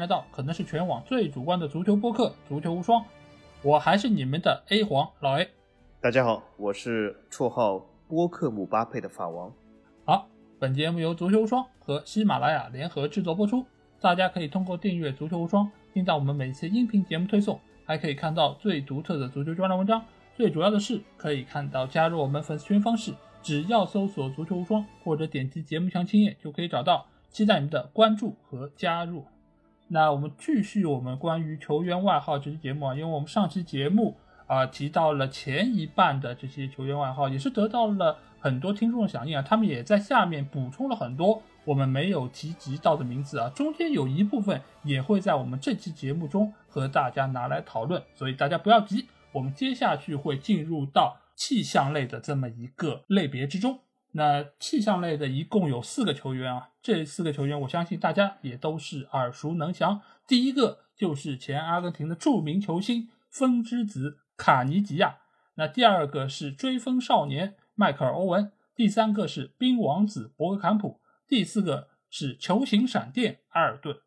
来到可能是全网最主观的足球播客《足球无双》，我还是你们的 A 黄老 A。大家好，我是绰号播客姆巴佩的法王。好，本节目由足球无双和喜马拉雅联合制作播出，大家可以通过订阅足球无双，听到我们每期音频节目推送，还可以看到最独特的足球专栏文章。最主要的是，可以看到加入我们粉丝群方式，只要搜索“足球无双”或者点击节目详情页就可以找到。期待你们的关注和加入。那我们继续我们关于球员外号这期节目啊，因为我们上期节目啊提到了前一半的这些球员外号，也是得到了很多听众的响应啊。他们也在下面补充了很多我们没有提及到的名字啊，中间有一部分也会在我们这期节目中和大家拿来讨论，所以大家不要急，我们接下去会进入到气象类的这么一个类别之中。那气象类的一共有四个球员啊，这四个球员我相信大家也都是耳熟能详。第一个就是前阿根廷的著名球星风之子卡尼吉亚，那第二个是追风少年迈克尔欧文，第三个是冰王子博格坎普，第四个是球形闪电埃尔顿。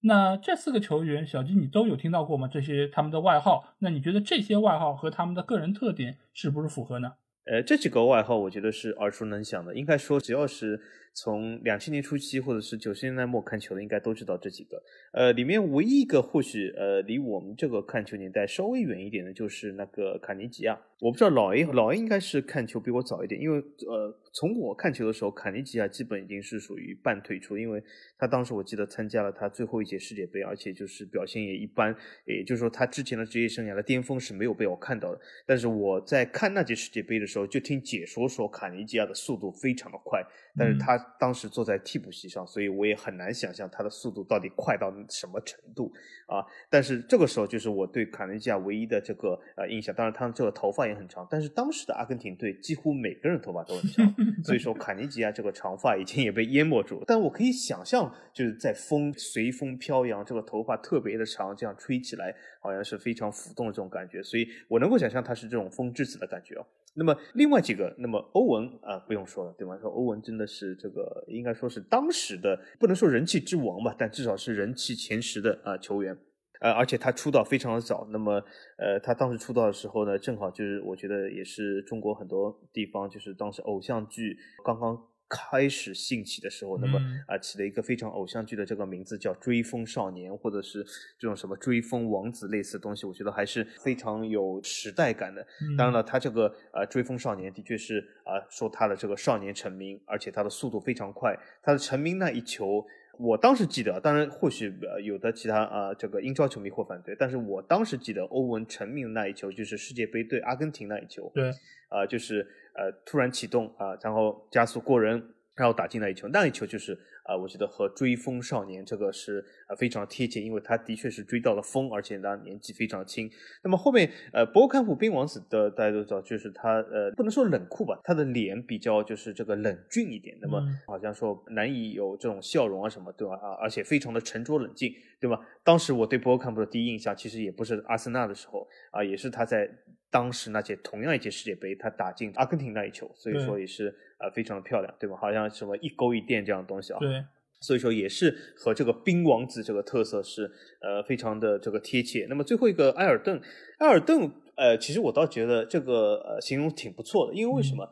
那这四个球员，小金你都有听到过吗？这些他们的外号，那你觉得这些外号和他们的个人特点是不是符合呢？呃，这几个外号我觉得是耳熟能详的，应该说只要是从两千年初期或者是九十年代末看球的，应该都知道这几个。呃，里面唯一一个或许呃离我们这个看球年代稍微远一点的，就是那个卡尼吉亚。我不知道老 A 老 A 应该是看球比我早一点，因为呃。从我看球的时候，卡尼吉亚基本已经是属于半退出，因为他当时我记得参加了他最后一届世界杯，而且就是表现也一般，也就是说他之前的职业生涯的巅峰是没有被我看到的。但是我在看那届世界杯的时候，就听解说说卡尼吉亚的速度非常的快。但是他当时坐在替补席上，所以我也很难想象他的速度到底快到什么程度啊！但是这个时候就是我对卡内基亚唯一的这个呃印象。当然，他这个头发也很长，但是当时的阿根廷队几乎每个人头发都很长，所以说卡尼吉亚这个长发已经也被淹没住了。但我可以想象，就是在风随风飘扬，这个头发特别的长，这样吹起来好像是非常浮动的这种感觉，所以我能够想象他是这种风之子的感觉哦。那么另外几个，那么欧文啊，不用说了，对吧？说欧文真的是这个，应该说是当时的不能说人气之王吧，但至少是人气前十的啊球员，呃，而且他出道非常的早。那么，呃，他当时出道的时候呢，正好就是我觉得也是中国很多地方就是当时偶像剧刚刚。开始兴起的时候，那么啊起了一个非常偶像剧的这个名字叫《追风少年》，或者是这种什么《追风王子》类似的东西，我觉得还是非常有时代感的。当然了，他这个呃《追风少年》的确是啊说他的这个少年成名，而且他的速度非常快。他的成名那一球，我当时记得，当然或许有的其他啊这个英超球迷会反对，但是我当时记得欧文成名的那一球就是世界杯对阿根廷那一球。对，啊就是。呃，突然启动啊，然后加速过人，然后打进那一球，那一球就是啊，我觉得和追风少年这个是啊非常贴切，因为他的确是追到了风，而且他年纪非常轻。那么后面呃，博坎普冰王子的大家都知道，就是他呃不能说冷酷吧，他的脸比较就是这个冷峻一点，那么好像说难以有这种笑容啊什么，对吧？啊，而且非常的沉着冷静，对吧？当时我对博坎普的第一印象其实也不是阿森纳的时候啊，也是他在。当时那届同样一届世界杯，他打进阿根廷那一球，所以说也是呃非常的漂亮，对吧？好像什么一勾一垫这样的东西啊。对，所以说也是和这个冰王子这个特色是呃非常的这个贴切。那么最后一个埃尔顿，埃尔顿呃，其实我倒觉得这个呃形容挺不错的，因为为什么？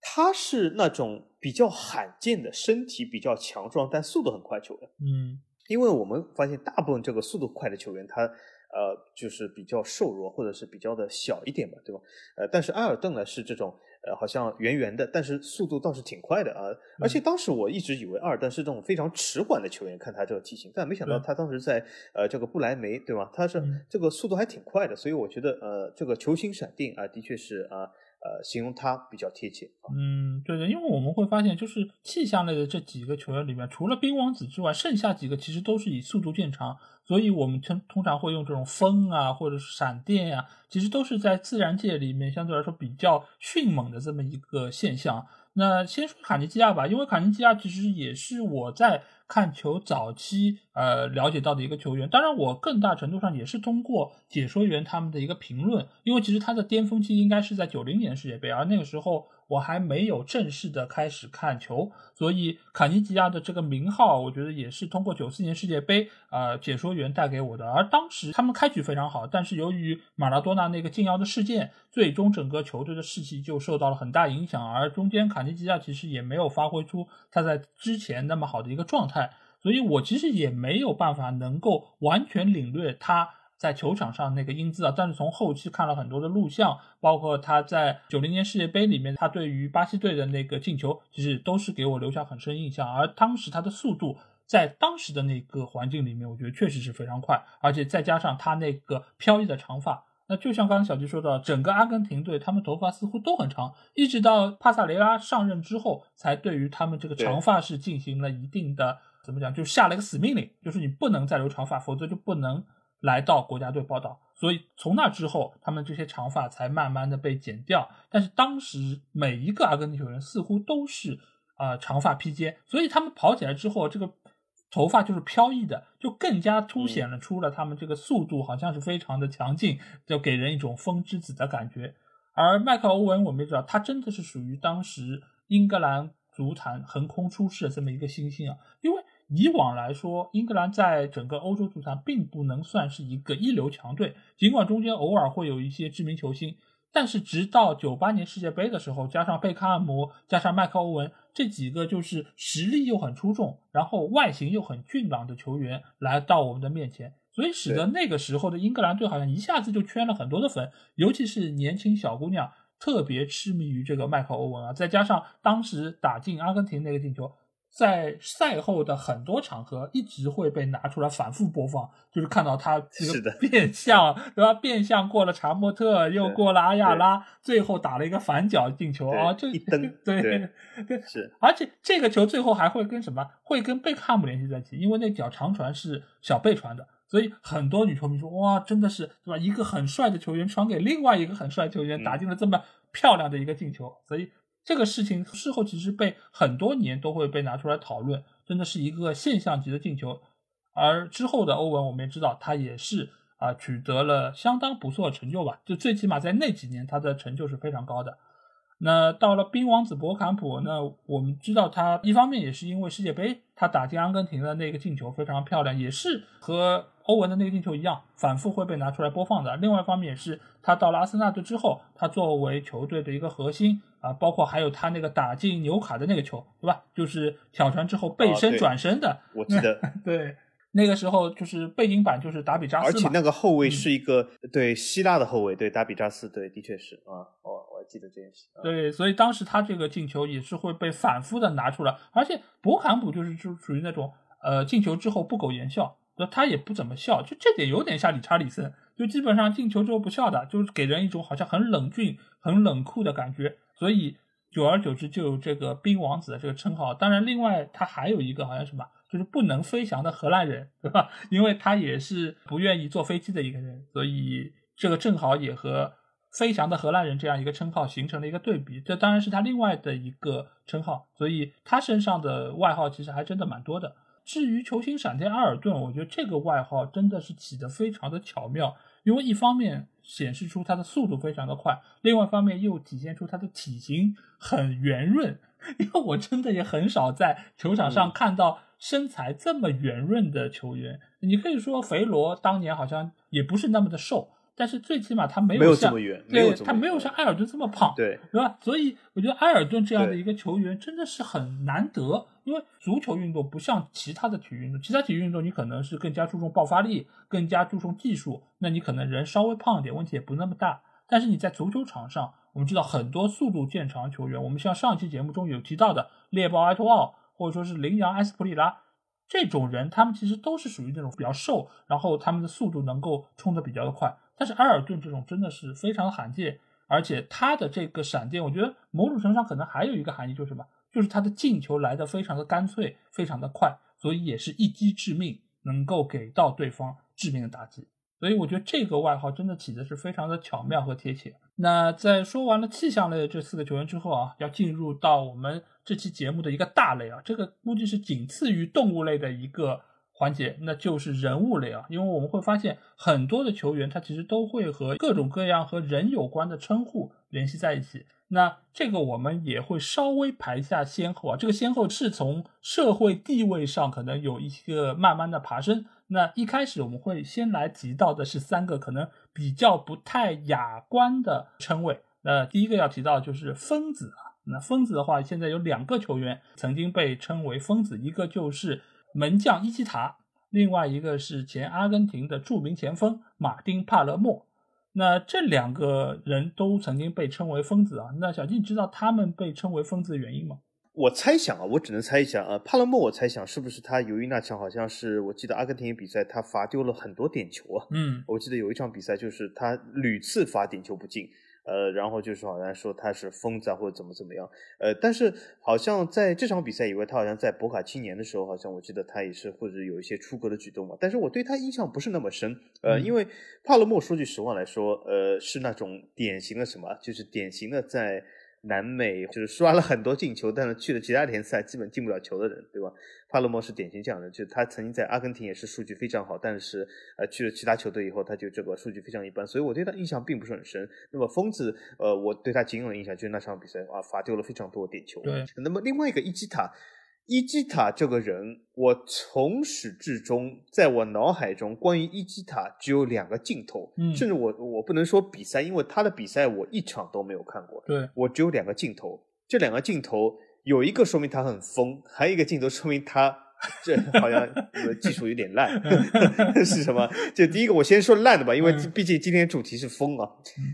他是那种比较罕见的身体比较强壮但速度很快球员。嗯，因为我们发现大部分这个速度快的球员他。呃，就是比较瘦弱，或者是比较的小一点吧，对吧？呃，但是埃尔顿呢是这种，呃，好像圆圆的，但是速度倒是挺快的啊。而且当时我一直以为埃尔顿是这种非常迟缓的球员，看他这个体型，但没想到他当时在呃这个不莱梅，对吧？他是这个速度还挺快的，所以我觉得呃这个球星闪电啊，的确是啊。呃，呃形容他比较贴切。嗯，对的，因为我们会发现，就是气象类的这几个球员里面，除了冰王子之外，剩下几个其实都是以速度见长，所以我们通通常会用这种风啊，或者是闪电呀，其实都是在自然界里面相对来说比较迅猛的这么一个现象。那先说卡尼基亚吧，因为卡尼基亚其实也是我在看球早期呃了解到的一个球员。当然，我更大程度上也是通过解说员他们的一个评论，因为其实他的巅峰期应该是在九零年世界杯，而那个时候。我还没有正式的开始看球，所以卡尼吉亚的这个名号，我觉得也是通过九四年世界杯啊解说员带给我的。而当时他们开局非常好，但是由于马拉多纳那个禁药的事件，最终整个球队的士气就受到了很大影响。而中间卡尼吉亚其实也没有发挥出他在之前那么好的一个状态，所以我其实也没有办法能够完全领略他。在球场上那个英姿啊，但是从后期看了很多的录像，包括他在九零年世界杯里面，他对于巴西队的那个进球，其实都是给我留下很深印象。而当时他的速度，在当时的那个环境里面，我觉得确实是非常快，而且再加上他那个飘逸的长发，那就像刚刚小吉说的，整个阿根廷队他们头发似乎都很长，一直到帕萨雷拉上任之后，才对于他们这个长发是进行了一定的怎么讲，就下了一个死命令，就是你不能再留长发，否则就不能。来到国家队报道，所以从那之后，他们这些长发才慢慢的被剪掉。但是当时每一个阿根廷球员似乎都是啊长发披肩，所以他们跑起来之后，这个头发就是飘逸的，就更加凸显了出了他们这个速度好像是非常的强劲，就给人一种风之子的感觉。而迈克·欧文，我们也知道，他真的是属于当时英格兰足坛横空出世的这么一个新星啊，因为。以往来说，英格兰在整个欧洲足坛并不能算是一个一流强队，尽管中间偶尔会有一些知名球星，但是直到九八年世界杯的时候，加上贝克汉姆，加上麦克欧文这几个就是实力又很出众，然后外形又很俊朗的球员来到我们的面前，所以使得那个时候的英格兰队好像一下子就圈了很多的粉，尤其是年轻小姑娘特别痴迷于这个麦克欧文啊，再加上当时打进阿根廷那个进球。在赛后的很多场合，一直会被拿出来反复播放，就是看到他这个变相，对吧？变相过了查莫特，又过了阿亚拉，最后打了一个反脚进球啊！就一蹬，对对是。而且这个球最后还会跟什么？会跟贝克汉姆联系在一起，因为那脚长传是小贝传的，所以很多女球迷说：“哇，真的是，对吧？一个很帅的球员传给另外一个很帅球员，打进了这么漂亮的一个进球。”所以。这个事情事后其实被很多年都会被拿出来讨论，真的是一个现象级的进球。而之后的欧文，我们也知道他也是啊取得了相当不错的成就吧，就最起码在那几年他的成就是非常高的。那到了冰王子博坎普，那我们知道他一方面也是因为世界杯，他打进阿根廷的那个进球非常漂亮，也是和欧文的那个进球一样，反复会被拿出来播放的。另外一方面也是他到了阿森纳队之后，他作为球队的一个核心啊，包括还有他那个打进纽卡的那个球，对吧？就是挑传之后背身转身的，我记得，对。那个时候就是背景板就是达比扎斯而且那个后卫是一个对希腊的后卫，对达比扎斯，对，的确是啊，我我还记得这件事。对，所以当时他这个进球也是会被反复的拿出来，而且博坎普就是就属于那种呃进球之后不苟言笑，他也不怎么笑，就这点有点像理查里森，就基本上进球之后不笑的，就是给人一种好像很冷峻、很冷酷的感觉，所以久而久之就有这个冰王子的这个称号。当然，另外他还有一个好像什么。就是不能飞翔的荷兰人，对吧？因为他也是不愿意坐飞机的一个人，所以这个正好也和飞翔的荷兰人这样一个称号形成了一个对比。这当然是他另外的一个称号，所以他身上的外号其实还真的蛮多的。至于球星闪电阿尔顿，我觉得这个外号真的是起得非常的巧妙，因为一方面显示出他的速度非常的快，另外一方面又体现出他的体型很圆润。因为我真的也很少在球场上看到。身材这么圆润的球员，你可以说肥罗当年好像也不是那么的瘦，但是最起码他没有像对他没有像埃尔顿这么胖，对，对吧？所以我觉得埃尔顿这样的一个球员真的是很难得，因为足球运动不像其他的体育运动，其他体育运动你可能是更加注重爆发力，更加注重技术，那你可能人稍微胖一点问题也不那么大。但是你在足球场上，我们知道很多速度见长球员，我们像上期节目中有提到的猎豹埃托奥。或者说是羚羊埃斯普里拉这种人，他们其实都是属于那种比较瘦，然后他们的速度能够冲的比较的快。但是埃尔顿这种真的是非常罕见，而且他的这个闪电，我觉得某种程度上可能还有一个含义，就是什么？就是他的进球来的非常的干脆，非常的快，所以也是一击致命，能够给到对方致命的打击。所以我觉得这个外号真的起的是非常的巧妙和贴切。那在说完了气象类的这四个球员之后啊，要进入到我们这期节目的一个大类啊，这个估计是仅次于动物类的一个环节，那就是人物类啊。因为我们会发现很多的球员他其实都会和各种各样和人有关的称呼联系在一起。那这个我们也会稍微排一下先后啊，这个先后是从社会地位上可能有一个慢慢的爬升。那一开始我们会先来提到的是三个可能比较不太雅观的称谓。那第一个要提到就是疯子啊，那疯子的话，现在有两个球员曾经被称为疯子，一个就是门将伊基塔，另外一个是前阿根廷的著名前锋马丁帕勒莫。那这两个人都曾经被称为疯子啊。那小金，知道他们被称为疯子的原因吗？我猜想啊，我只能猜一下啊。帕勒莫，我猜想是不是他由于那场好像是我记得阿根廷比赛，他罚丢了很多点球啊。嗯，我记得有一场比赛就是他屡次罚点球不进。呃，然后就是好像说他是疯子啊，或者怎么怎么样。呃，但是好像在这场比赛以外，他好像在博卡青年的时候，好像我记得他也是或者有一些出格的举动嘛。但是我对他印象不是那么深。呃，因为帕勒莫说句实话来说，呃，是那种典型的什么，就是典型的在。南美就是刷了很多进球，但是去了其他联赛基本进不了球的人，对吧？帕洛莫是典型这样的，就他曾经在阿根廷也是数据非常好，但是呃去了其他球队以后，他就这个数据非常一般，所以我对他印象并不是很深。那么疯子，呃，我对他仅有的印象就是那场比赛啊，罚丢了非常多点球。对，那么另外一个伊基塔。伊基塔这个人，我从始至终在我脑海中关于伊基塔只有两个镜头，甚至我我不能说比赛，因为他的比赛我一场都没有看过。对我只有两个镜头，这两个镜头有一个说明他很疯，还有一个镜头说明他这好像技术有点烂，是什么？就第一个我先说烂的吧，因为毕竟今天主题是疯啊。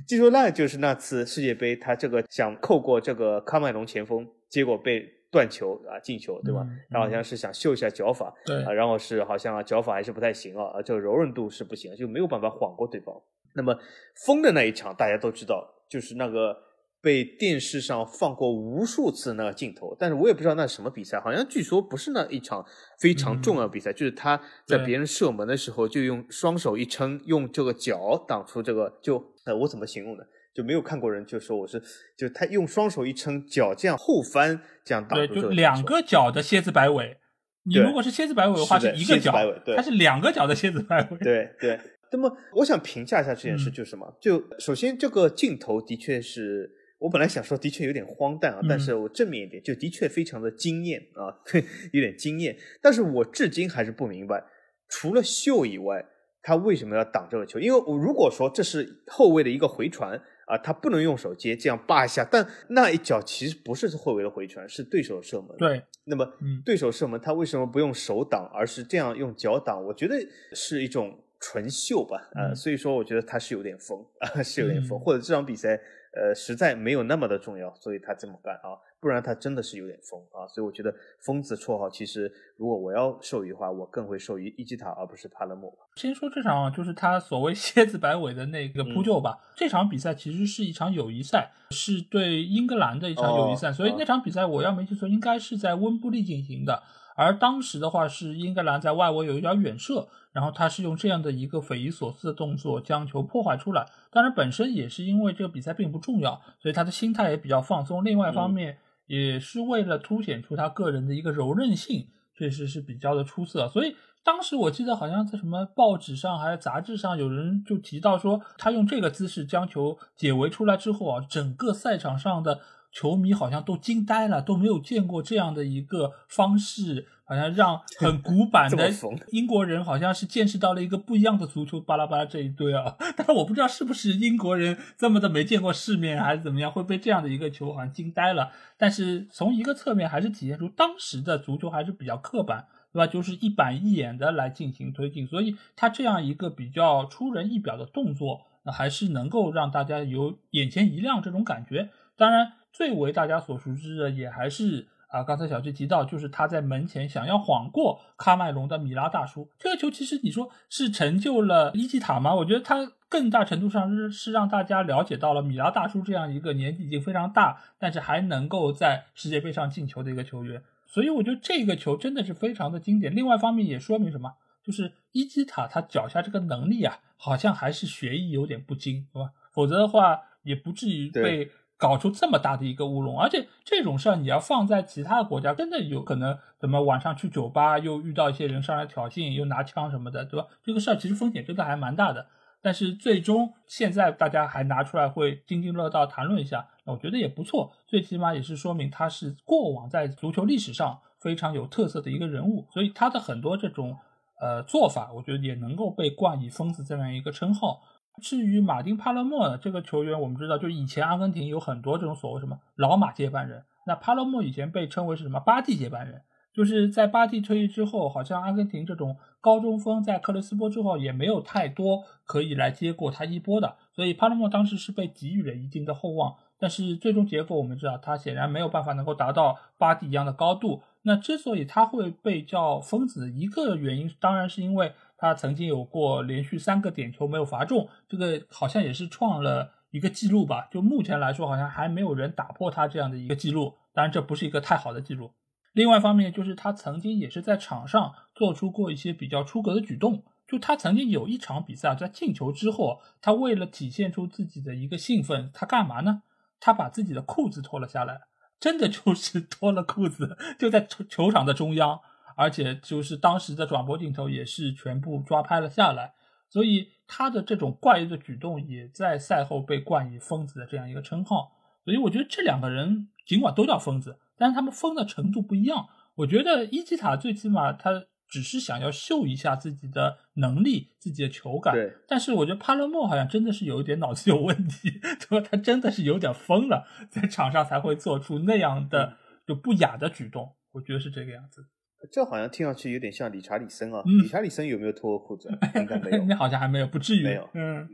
技术烂就是那次世界杯，他这个想扣过这个喀麦隆前锋，结果被。断球啊，进球对吧？他好像是想秀一下脚法，对啊，然后是好像脚法还是不太行啊，啊，这个柔韧度是不行，就没有办法晃过对方。那么疯的那一场大家都知道，就是那个被电视上放过无数次那个镜头，但是我也不知道那是什么比赛，好像据说不是那一场非常重要比赛，就是他在别人射门的时候就用双手一撑，用这个脚挡出这个，就呃，我怎么形容呢？就没有看过人就说我是，就他用双手一撑，脚这样后翻，这样打对，就两个脚的蝎子摆尾。你如果是蝎子摆尾的话，是一个脚，它是两个脚的蝎子摆尾。对对。那么我想评价一下这件事，就是什么？就首先这个镜头的确是我本来想说的确有点荒诞啊，但是我正面一点，就的确非常的惊艳啊，有点惊艳。但是我至今还是不明白，除了秀以外，他为什么要挡这个球？因为我如果说这是后卫的一个回传。啊，他不能用手接，这样扒一下，但那一脚其实不是霍维的回传，是对手射门。对，那么对手射门，他为什么不用手挡，而是这样用脚挡？我觉得是一种纯秀吧，啊，所以说我觉得他是有点疯啊，是有点疯，或者这场比赛。呃，实在没有那么的重要，所以他这么干啊，不然他真的是有点疯啊。所以我觉得疯子绰号，其实如果我要授予的话，我更会授予伊基塔，而不是帕勒莫。先说这场就是他所谓蝎子摆尾的那个扑救吧。这场比赛其实是一场友谊赛，是对英格兰的一场友谊赛，所以那场比赛我要没记错，应该是在温布利进行的。而当时的话是英格兰在外围有一脚远射，然后他是用这样的一个匪夷所思的动作将球破坏出来。当然，本身也是因为这个比赛并不重要，所以他的心态也比较放松。另外一方面，也是为了凸显出他个人的一个柔韧性，确实是比较的出色。所以当时我记得好像在什么报纸上还是杂志上，有人就提到说，他用这个姿势将球解围出来之后啊，整个赛场上的。球迷好像都惊呆了，都没有见过这样的一个方式，好像让很古板的 英国人好像是见识到了一个不一样的足球，巴拉巴拉这一堆啊。但是我不知道是不是英国人这么的没见过世面，还是怎么样，会被这样的一个球好像惊呆了。但是从一个侧面还是体现出当时的足球还是比较刻板，对吧？就是一板一眼的来进行推进，所以他这样一个比较出人意表的动作，那还是能够让大家有眼前一亮这种感觉。当然。最为大家所熟知的，也还是啊，刚才小七提到，就是他在门前想要晃过喀麦隆的米拉大叔。这个球其实你说是成就了伊基塔吗？我觉得他更大程度上是是让大家了解到了米拉大叔这样一个年纪已经非常大，但是还能够在世界杯上进球的一个球员。所以我觉得这个球真的是非常的经典。另外一方面也说明什么？就是伊基塔他脚下这个能力啊，好像还是学艺有点不精，对吧？否则的话也不至于被。搞出这么大的一个乌龙，而且这种事儿你要放在其他的国家，真的有可能怎么晚上去酒吧又遇到一些人上来挑衅，又拿枪什么的，对吧？这个事儿其实风险真的还蛮大的。但是最终现在大家还拿出来会津津乐道谈论一下，那我觉得也不错，最起码也是说明他是过往在足球历史上非常有特色的一个人物，所以他的很多这种呃做法，我觉得也能够被冠以疯子这样一个称号。至于马丁帕勒莫呢，这个球员，我们知道，就以前阿根廷有很多这种所谓什么老马接班人，那帕勒莫以前被称为是什么巴蒂接班人，就是在巴蒂退役之后，好像阿根廷这种高中锋在克雷斯波之后也没有太多可以来接过他衣钵的，所以帕勒莫当时是被给予了一定的厚望，但是最终结果我们知道，他显然没有办法能够达到巴蒂一样的高度。那之所以他会被叫疯子，一个原因当然是因为。他曾经有过连续三个点球没有罚中，这个好像也是创了一个记录吧？就目前来说，好像还没有人打破他这样的一个记录。当然，这不是一个太好的记录。另外一方面，就是他曾经也是在场上做出过一些比较出格的举动。就他曾经有一场比赛，在进球之后，他为了体现出自己的一个兴奋，他干嘛呢？他把自己的裤子脱了下来，真的就是脱了裤子，就在球场的中央。而且就是当时的转播镜头也是全部抓拍了下来，所以他的这种怪异的举动也在赛后被冠以“疯子”的这样一个称号。所以我觉得这两个人尽管都叫疯子，但是他们疯的程度不一样。我觉得伊基塔最起码他只是想要秀一下自己的能力、自己的球感。对。但是我觉得帕勒莫好像真的是有一点脑子有问题，对吧？他真的是有点疯了，在场上才会做出那样的就不雅的举动。我觉得是这个样子。这好像听上去有点像理查里森啊，理查里森有没有脱过裤子？应该没有。你好像还没有，不至于。没有，嗯，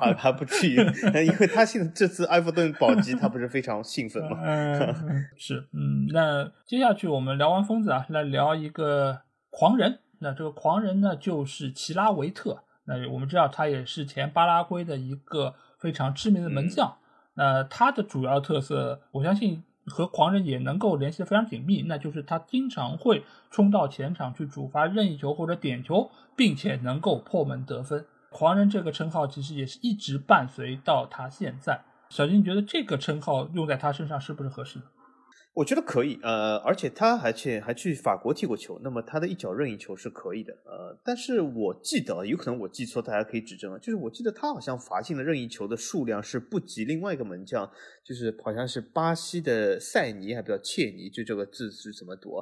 还还不至于，因为他现在这次埃弗顿保级，他不是非常兴奋吗？嗯，是，嗯，那接下去我们聊完疯子啊，来聊一个狂人。那这个狂人呢，就是齐拉维特。那我们知道他也是前巴拉圭的一个非常知名的门将。那他的主要特色，我相信。和狂人也能够联系的非常紧密，那就是他经常会冲到前场去主罚任意球或者点球，并且能够破门得分。狂人这个称号其实也是一直伴随到他现在。小金，觉得这个称号用在他身上是不是合适？我觉得可以，呃，而且他还去还去法国踢过球，那么他的一脚任意球是可以的，呃，但是我记得有可能我记错，大家可以指正啊，就是我记得他好像罚进的任意球的数量是不及另外一个门将，就是好像是巴西的塞尼还比较切尼，就这个字是怎么读？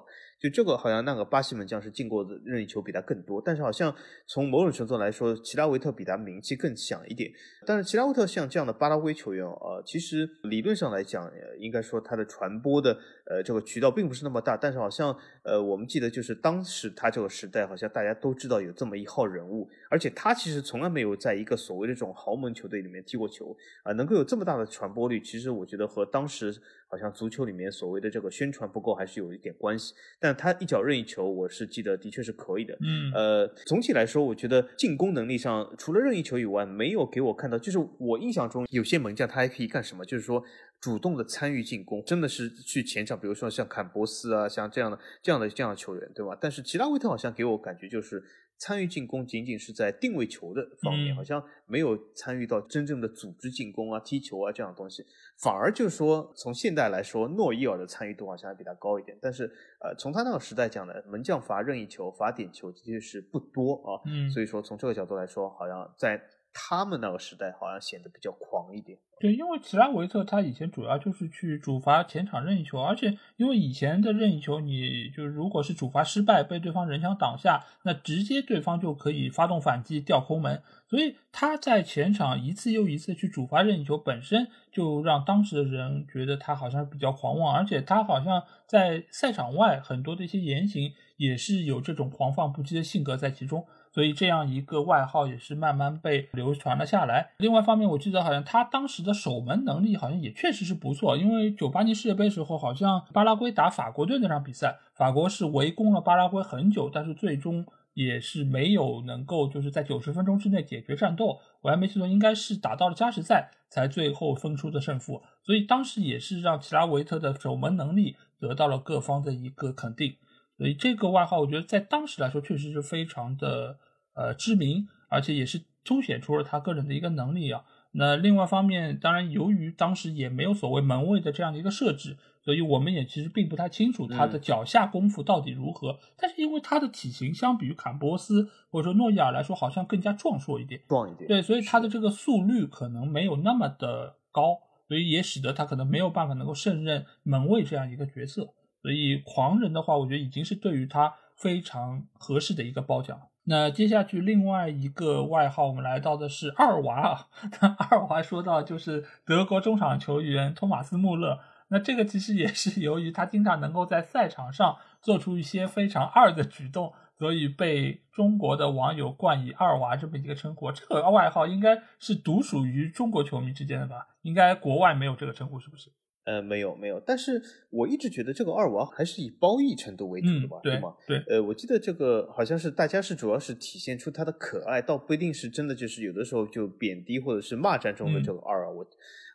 就这个好像那个巴西门将是进过的任意球比他更多，但是好像从某种程度来说，齐拉维特比他名气更响一点。但是齐拉维特像这样的巴拉圭球员啊，其实理论上来讲，应该说他的传播的呃这个渠道并不是那么大。但是好像呃我们记得就是当时他这个时代，好像大家都知道有这么一号人物，而且他其实从来没有在一个所谓的这种豪门球队里面踢过球啊，能够有这么大的传播率，其实我觉得和当时。好像足球里面所谓的这个宣传不够，还是有一点关系。但他一脚任意球，我是记得的确是可以的。嗯，呃，总体来说，我觉得进攻能力上，除了任意球以外，没有给我看到。就是我印象中，有些门将他还可以干什么？就是说，主动的参与进攻，真的是去前场，比如说像坎博斯啊，像这样的、这样的、这样的球员，对吧？但是齐拉维特好像给我感觉就是。参与进攻仅仅是在定位球的方面，好像没有参与到真正的组织进攻啊、踢球啊这样的东西。反而就是说，从现代来说，诺伊尔的参与度好像还比他高一点。但是，呃，从他那个时代讲呢，门将罚任意球、罚点球的确是不多啊。嗯，所以说从这个角度来说，好像在。他们那个时代好像显得比较狂一点。对，因为齐拉维特他以前主要就是去主罚前场任意球，而且因为以前的任意球，你就如果是主罚失败，被对方人墙挡下，那直接对方就可以发动反击吊空门，所以他在前场一次又一次去主罚任意球，本身就让当时的人觉得他好像比较狂妄，而且他好像在赛场外很多的一些言行也是有这种狂放不羁的性格在其中。所以这样一个外号也是慢慢被流传了下来。另外一方面，我记得好像他当时的守门能力好像也确实是不错。因为九八年世界杯时候，好像巴拉圭打法国队那场比赛，法国是围攻了巴拉圭很久，但是最终也是没有能够就是在九十分钟之内解决战斗。我还没记错，应该是打到了加时赛才最后分出的胜负。所以当时也是让齐拉维特的守门能力得到了各方的一个肯定。所以这个外号，我觉得在当时来说确实是非常的呃知名，而且也是凸显出了他个人的一个能力啊。那另外方面，当然由于当时也没有所谓门卫的这样的一个设置，所以我们也其实并不太清楚他的脚下功夫到底如何。但是因为他的体型相比于坎波斯或者说诺伊尔来说，好像更加壮硕一点，壮一点。对，所以他的这个速率可能没有那么的高，所以也使得他可能没有办法能够胜任门卫这样一个角色。所以狂人的话，我觉得已经是对于他非常合适的一个褒奖。那接下去另外一个外号，我们来到的是二娃啊。那二娃说到就是德国中场球员托马斯穆勒，那这个其实也是由于他经常能够在赛场上做出一些非常二的举动，所以被中国的网友冠以二娃这么一个称呼。这个外号应该是独属于中国球迷之间的吧？应该国外没有这个称呼，是不是？呃，没有没有，但是我一直觉得这个二娃还是以褒义程度为主的吧，对吗？对，呃，我记得这个好像是大家是主要是体现出他的可爱，倒不一定是真的就是有的时候就贬低或者是骂战中的这个二啊，我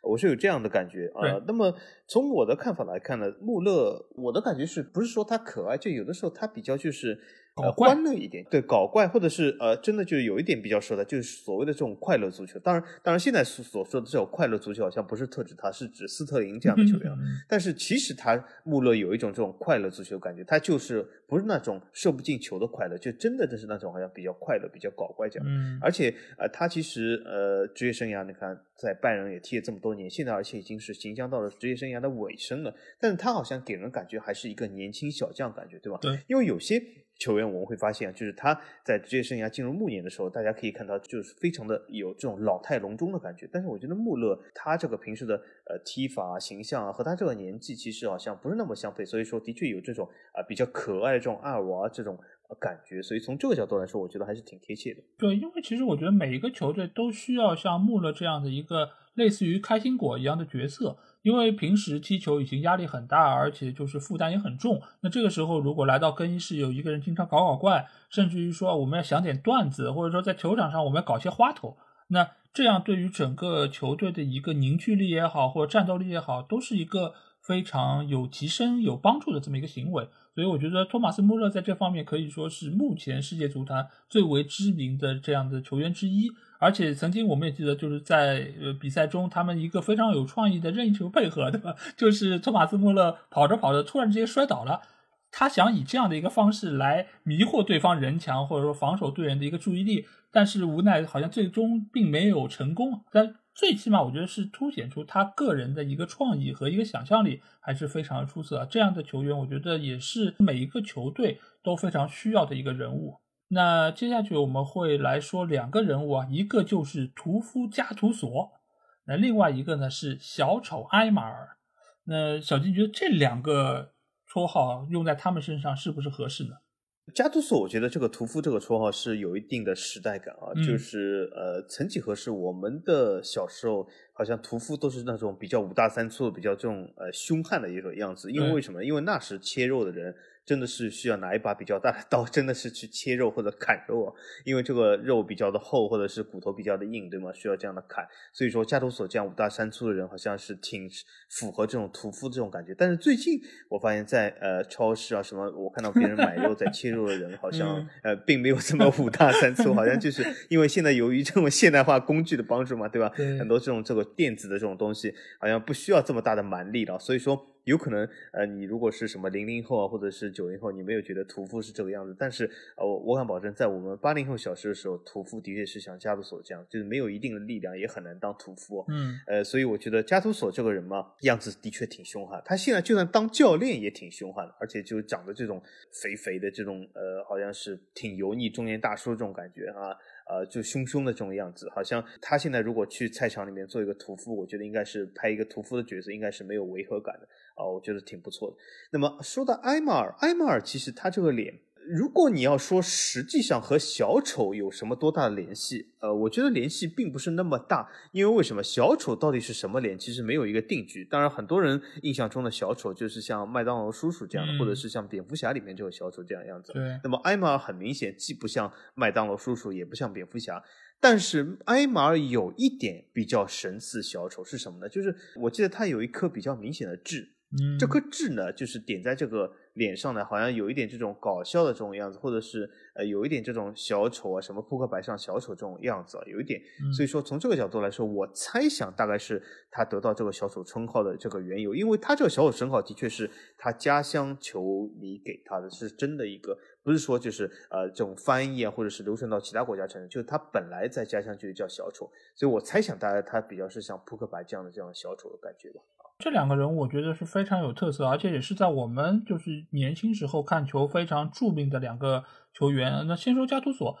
我是有这样的感觉啊。那么从我的看法来看呢，穆勒，我的感觉是不是说他可爱，就有的时候他比较就是。呃，欢乐一点，对，搞怪，或者是呃，真的就有一点比较说的，就是所谓的这种快乐足球。当然，当然，现在所所说的这种快乐足球，好像不是特指他，是指斯特林这样的球员。但是其实他穆勒有一种这种快乐足球感觉，他就是不是那种射不进球的快乐，就真的就是那种好像比较快乐、比较搞怪这样。嗯，而且呃，他其实呃，职业生涯你看在拜仁也踢了这么多年，现在而且已经是行将到了职业生涯的尾声了，但是他好像给人感觉还是一个年轻小将感觉，对吧？对，因为有些。球员我们会发现，就是他在职业生涯进入暮年的时候，大家可以看到，就是非常的有这种老态龙钟的感觉。但是我觉得穆勒他这个平时的呃踢法啊形象啊，和他这个年纪其实好像不是那么相配，所以说的确有这种啊比较可爱的这种二娃这种感觉。所以从这个角度来说，我觉得还是挺贴切的。对，因为其实我觉得每一个球队都需要像穆勒这样的一个类似于开心果一样的角色。因为平时踢球已经压力很大，而且就是负担也很重。那这个时候如果来到更衣室，有一个人经常搞搞怪，甚至于说我们要想点段子，或者说在球场上我们要搞些花头，那这样对于整个球队的一个凝聚力也好，或者战斗力也好，都是一个非常有提升、有帮助的这么一个行为。所以我觉得托马斯·穆勒在这方面可以说是目前世界足坛最为知名的这样的球员之一。而且曾经我们也记得，就是在呃比赛中，他们一个非常有创意的任意球配合，对吧？就是托马斯穆勒跑着跑着突然之间摔倒了，他想以这样的一个方式来迷惑对方人墙或者说防守队员的一个注意力，但是无奈好像最终并没有成功。但最起码我觉得是凸显出他个人的一个创意和一个想象力还是非常出色。这样的球员，我觉得也是每一个球队都非常需要的一个人物。那接下去我们会来说两个人物啊，一个就是屠夫加图索，那另外一个呢是小丑埃马尔。那小金觉得这两个绰号用在他们身上是不是合适呢？加图索，我觉得这个屠夫这个绰号是有一定的时代感啊，就是呃，曾几何时，我们的小时候好像屠夫都是那种比较五大三粗、比较这种呃凶悍的一种样子，因为为什么？因为那时切肉的人。真的是需要拿一把比较大的刀，真的是去切肉或者砍肉啊，因为这个肉比较的厚，或者是骨头比较的硬，对吗？需要这样的砍。所以说，加图索这样五大三粗的人，好像是挺符合这种屠夫这种感觉。但是最近我发现，在呃超市啊什么，我看到别人买肉在切肉的人，好像 呃并没有这么五大三粗，好像就是因为现在由于这种现代化工具的帮助嘛，对吧？很多这种这个电子的这种东西，好像不需要这么大的蛮力了。所以说。有可能，呃，你如果是什么零零后啊，或者是九零后，你没有觉得屠夫是这个样子。但是，呃，我敢保证，在我们八零后小时的时候，屠夫的确是像加图索这样，就是没有一定的力量，也很难当屠夫。嗯，呃，所以我觉得加图索这个人嘛，样子的确挺凶悍。他现在就算当教练也挺凶悍的，而且就长得这种肥肥的这种，呃，好像是挺油腻中年大叔这种感觉啊。呃，就凶凶的这种样子，好像他现在如果去菜场里面做一个屠夫，我觉得应该是拍一个屠夫的角色，应该是没有违和感的啊，我觉得挺不错的。那么说到艾玛尔，艾玛尔其实他这个脸。如果你要说实际上和小丑有什么多大的联系，呃，我觉得联系并不是那么大，因为为什么小丑到底是什么脸，其实没有一个定局。当然，很多人印象中的小丑就是像麦当劳叔叔这样的，或者是像蝙蝠侠里面这个小丑这样样子。对。那么艾玛尔很明显既不像麦当劳叔叔，也不像蝙蝠侠，但是艾玛尔有一点比较神似小丑是什么呢？就是我记得他有一颗比较明显的痣。嗯，这颗痣呢，就是点在这个脸上呢，好像有一点这种搞笑的这种样子，或者是呃有一点这种小丑啊，什么扑克牌上小丑这种样子啊，有一点。所以说从这个角度来说，我猜想大概是他得到这个小丑称号的这个缘由，因为他这个小丑称号的确是他家乡球迷给他的，是真的一个，不是说就是呃这种翻译啊，或者是流传到其他国家产生，就是他本来在家乡就叫小丑，所以我猜想大概他比较是像扑克牌这样的这样小丑的感觉吧。这两个人我觉得是非常有特色，而且也是在我们就是年轻时候看球非常著名的两个球员。那先说加图索，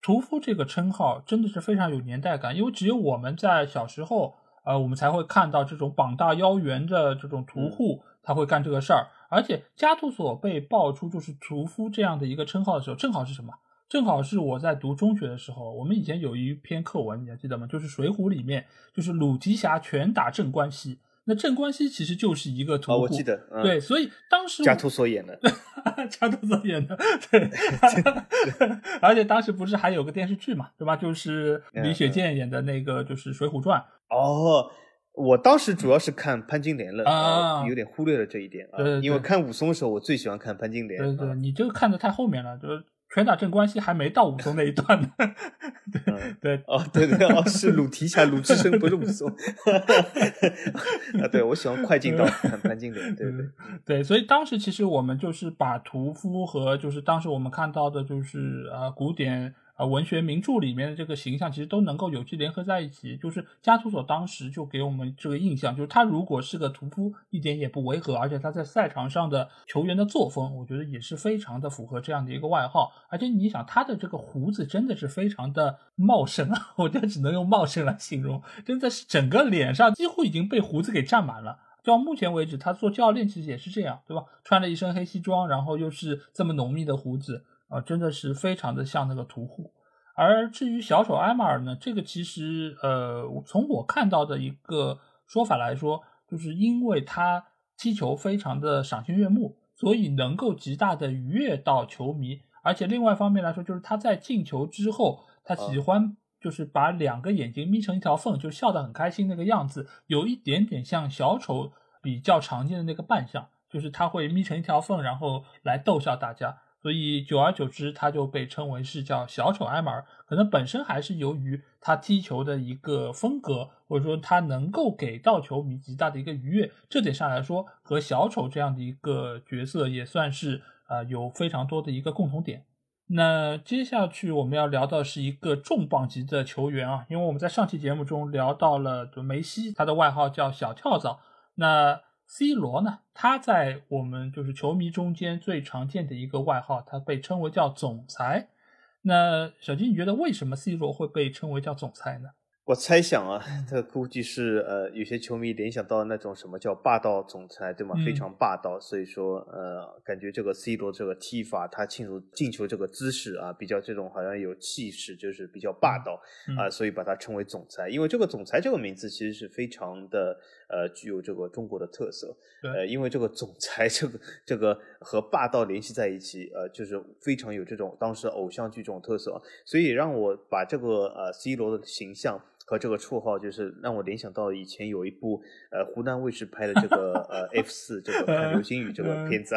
屠夫这个称号真的是非常有年代感，因为只有我们在小时候，呃，我们才会看到这种膀大腰圆的这种屠户，他会干这个事儿。而且加图索被爆出就是屠夫这样的一个称号的时候，正好是什么？正好是我在读中学的时候，我们以前有一篇课文，你还记得吗？就是《水浒》里面，就是鲁提辖拳打镇关西。那镇关西其实就是一个屠户，我记得，对，所以当时加图索演的，加图索演的，对，而且当时不是还有个电视剧嘛，对吧？就是李雪健演的那个，就是《水浒传》。哦，我当时主要是看潘金莲了，啊，有点忽略了这一点啊，因为看武松的时候，我最喜欢看潘金莲。对对，你这个看的太后面了，就是。拳打镇关西还没到武松那一段呢，对对哦对对哦是鲁提辖鲁智深不是武松，啊对我喜欢快进到看潘金莲，对对对，所以当时其实我们就是把屠夫和就是当时我们看到的就是啊古典。啊，文学名著里面的这个形象其实都能够有机联合在一起。就是加图索当时就给我们这个印象，就是他如果是个屠夫，一点也不违和，而且他在赛场上的球员的作风，我觉得也是非常的符合这样的一个外号。而且你想，他的这个胡子真的是非常的茂盛啊，我觉得只能用茂盛来形容，真的是整个脸上几乎已经被胡子给占满了。到目前为止，他做教练其实也是这样，对吧？穿了一身黑西装，然后又是这么浓密的胡子。啊，真的是非常的像那个屠户。而至于小丑埃马尔呢，这个其实呃，从我看到的一个说法来说，就是因为他踢球非常的赏心悦目，所以能够极大的愉悦到球迷。而且另外一方面来说，就是他在进球之后，他喜欢就是把两个眼睛眯成一条缝，就笑得很开心那个样子，有一点点像小丑比较常见的那个扮相，就是他会眯成一条缝，然后来逗笑大家。所以久而久之，他就被称为是叫小丑埃马尔。可能本身还是由于他踢球的一个风格，或者说他能够给到球迷极大的一个愉悦，这点上来说，和小丑这样的一个角色也算是啊有非常多的一个共同点。那接下去我们要聊到是一个重磅级的球员啊，因为我们在上期节目中聊到了梅西，他的外号叫小跳蚤。那 C 罗呢？他在我们就是球迷中间最常见的一个外号，他被称为叫总裁。那小金，你觉得为什么 C 罗会被称为叫总裁呢？我猜想啊，这估计是呃，有些球迷联想到那种什么叫霸道总裁，对吗？非常霸道，所以说呃，感觉这个 C 罗这个踢法，他进入进球这个姿势啊，比较这种好像有气势，就是比较霸道啊，所以把他称为总裁。因为这个总裁这个名字其实是非常的呃，具有这个中国的特色。呃，因为这个总裁这个这个和霸道联系在一起，呃，就是非常有这种当时偶像剧这种特色，所以让我把这个呃 C 罗的形象。和这个绰号就是让我联想到以前有一部呃湖南卫视拍的这个呃 F 四这个看流星雨这个片子，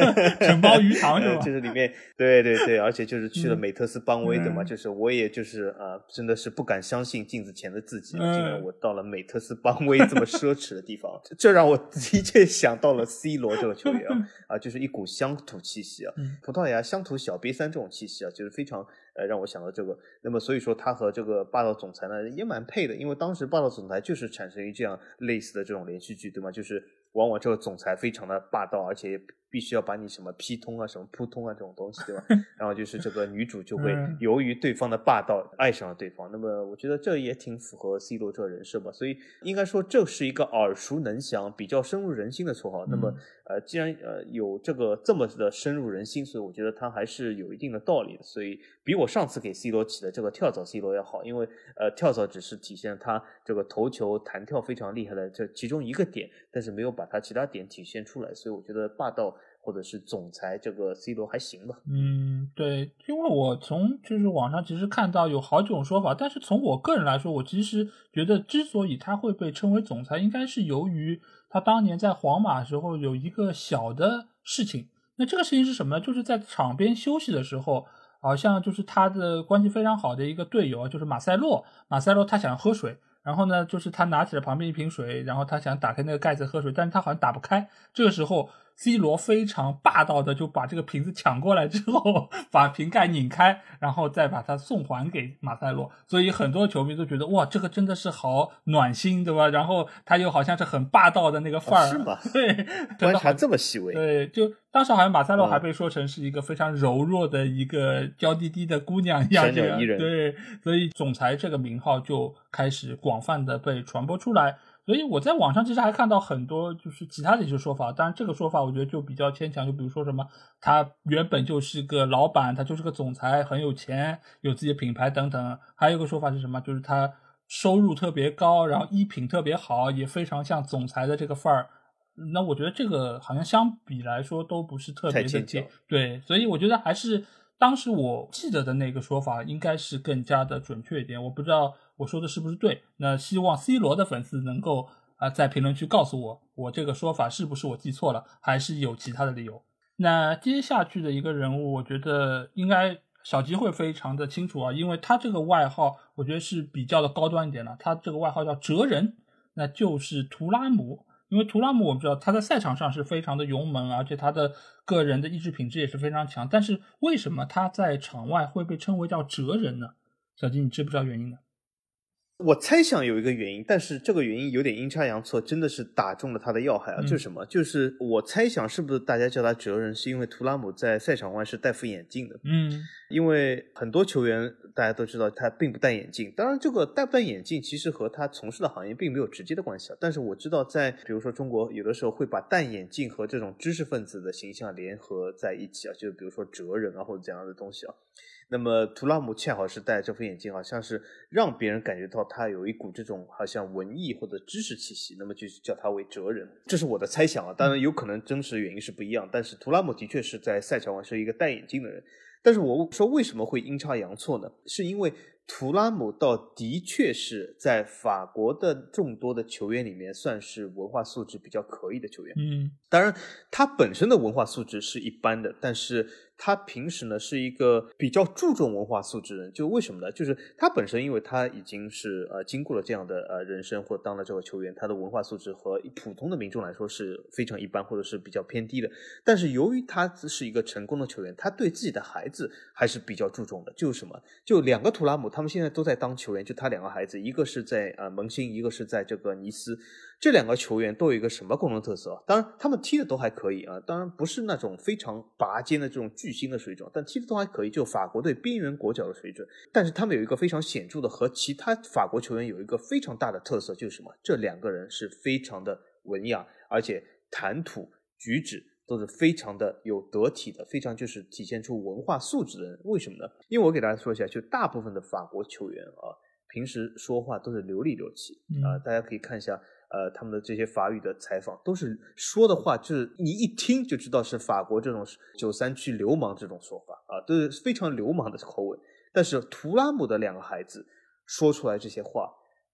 承包鱼塘是吧？就是里面对对对，而且就是去了美特斯邦威的嘛，就是我也就是啊，真的是不敢相信镜子前的自己，竟然我到了美特斯邦威这么奢侈的地方，这让我的确想到了 C 罗这个球员啊，啊，就是一股乡土气息啊，葡萄牙乡土小瘪三这种气息啊，就是非常。呃，让我想到这个，那么所以说他和这个霸道总裁呢也蛮配的，因为当时霸道总裁就是产生于这样类似的这种连续剧，对吗？就是往往这个总裁非常的霸道，而且。必须要把你什么劈通啊，什么扑通啊这种东西，对吧？然后就是这个女主就会由于对方的霸道爱上了对方。那么我觉得这也挺符合 C 罗这个人设吧。所以应该说这是一个耳熟能详、比较深入人心的绰号。那么呃，既然呃有这个这么的深入人心，所以我觉得他还是有一定的道理的。所以比我上次给 C 罗起的这个跳蚤 C 罗要好，因为呃跳蚤只是体现他这个头球弹跳非常厉害的这其中一个点，但是没有把他其他点体现出来。所以我觉得霸道。或者是总裁，这个 C 罗还行吧？嗯，对，因为我从就是网上其实看到有好几种说法，但是从我个人来说，我其实觉得之所以他会被称为总裁，应该是由于他当年在皇马时候有一个小的事情。那这个事情是什么呢？就是在场边休息的时候，好像就是他的关系非常好的一个队友，就是马塞洛，马塞洛他想喝水。然后呢，就是他拿起了旁边一瓶水，然后他想打开那个盖子喝水，但是他好像打不开。这个时候，C 罗非常霸道的就把这个瓶子抢过来之后，把瓶盖拧开，然后再把它送还给马塞洛。所以很多球迷都觉得，哇，这个真的是好暖心，对吧？然后他又好像是很霸道的那个范儿，是吗？对，观察这么细微。对，就当时好像马塞洛还被说成是一个非常柔弱的一个娇滴滴的姑娘一样，这样。对，所以总裁这个名号就开始广。广泛的被传播出来，所以我在网上其实还看到很多就是其他的一些说法，当然这个说法我觉得就比较牵强，就比如说什么他原本就是个老板，他就是个总裁，很有钱，有自己的品牌等等。还有一个说法是什么？就是他收入特别高，然后衣品特别好，也非常像总裁的这个范儿。那我觉得这个好像相比来说都不是特别的近，对，所以我觉得还是当时我记得的那个说法应该是更加的准确一点。我不知道。我说的是不是对？那希望 C 罗的粉丝能够啊在评论区告诉我，我这个说法是不是我记错了，还是有其他的理由？那接下去的一个人物，我觉得应该小吉会非常的清楚啊，因为他这个外号我觉得是比较的高端一点了，他这个外号叫哲人，那就是图拉姆。因为图拉姆我们知道他在赛场上是非常的勇猛，而且他的个人的意志品质也是非常强，但是为什么他在场外会被称为叫哲人呢？小吉，你知不知道原因呢？我猜想有一个原因，但是这个原因有点阴差阳错，真的是打中了他的要害啊！就是什么？就是我猜想是不是大家叫他哲人，是因为图拉姆在赛场外是戴副眼镜的。嗯，因为很多球员大家都知道他并不戴眼镜，当然这个戴不戴眼镜其实和他从事的行业并没有直接的关系啊。但是我知道在比如说中国，有的时候会把戴眼镜和这种知识分子的形象联合在一起啊，就比如说哲人啊或者这样的东西啊。那么图拉姆恰好是戴这副眼镜，好像是让别人感觉到他有一股这种好像文艺或者知识气息，那么就叫他为哲人。这是我的猜想啊，当然有可能真实原因是不一样。但是图拉姆的确是在赛场上是一个戴眼镜的人。但是我说为什么会阴差阳错呢？是因为图拉姆倒的确是在法国的众多的球员里面算是文化素质比较可以的球员。嗯，当然他本身的文化素质是一般的，但是。他平时呢是一个比较注重文化素质的人，就为什么呢？就是他本身，因为他已经是呃经过了这样的呃人生，或当了这个球员，他的文化素质和普通的民众来说是非常一般，或者是比较偏低的。但是由于他是一个成功的球员，他对自己的孩子还是比较注重的。就是什么？就两个图拉姆，他们现在都在当球员，就他两个孩子，一个是在呃蒙辛，一个是在这个尼斯。这两个球员都有一个什么共同特色？当然，他们踢的都还可以啊。当然不是那种非常拔尖的这种巨星的水准，但踢的都还可以，就法国队边缘国脚的水准。但是他们有一个非常显著的和其他法国球员有一个非常大的特色，就是什么？这两个人是非常的文雅，而且谈吐举止都是非常的有得体的，非常就是体现出文化素质的人。为什么呢？因为我给大家说一下，就大部分的法国球员啊，平时说话都是流里流气啊，大家可以看一下。呃，他们的这些法语的采访都是说的话，就是你一听就知道是法国这种九三区流氓这种说法啊，都是非常流氓的口吻。但是图拉姆的两个孩子说出来这些话，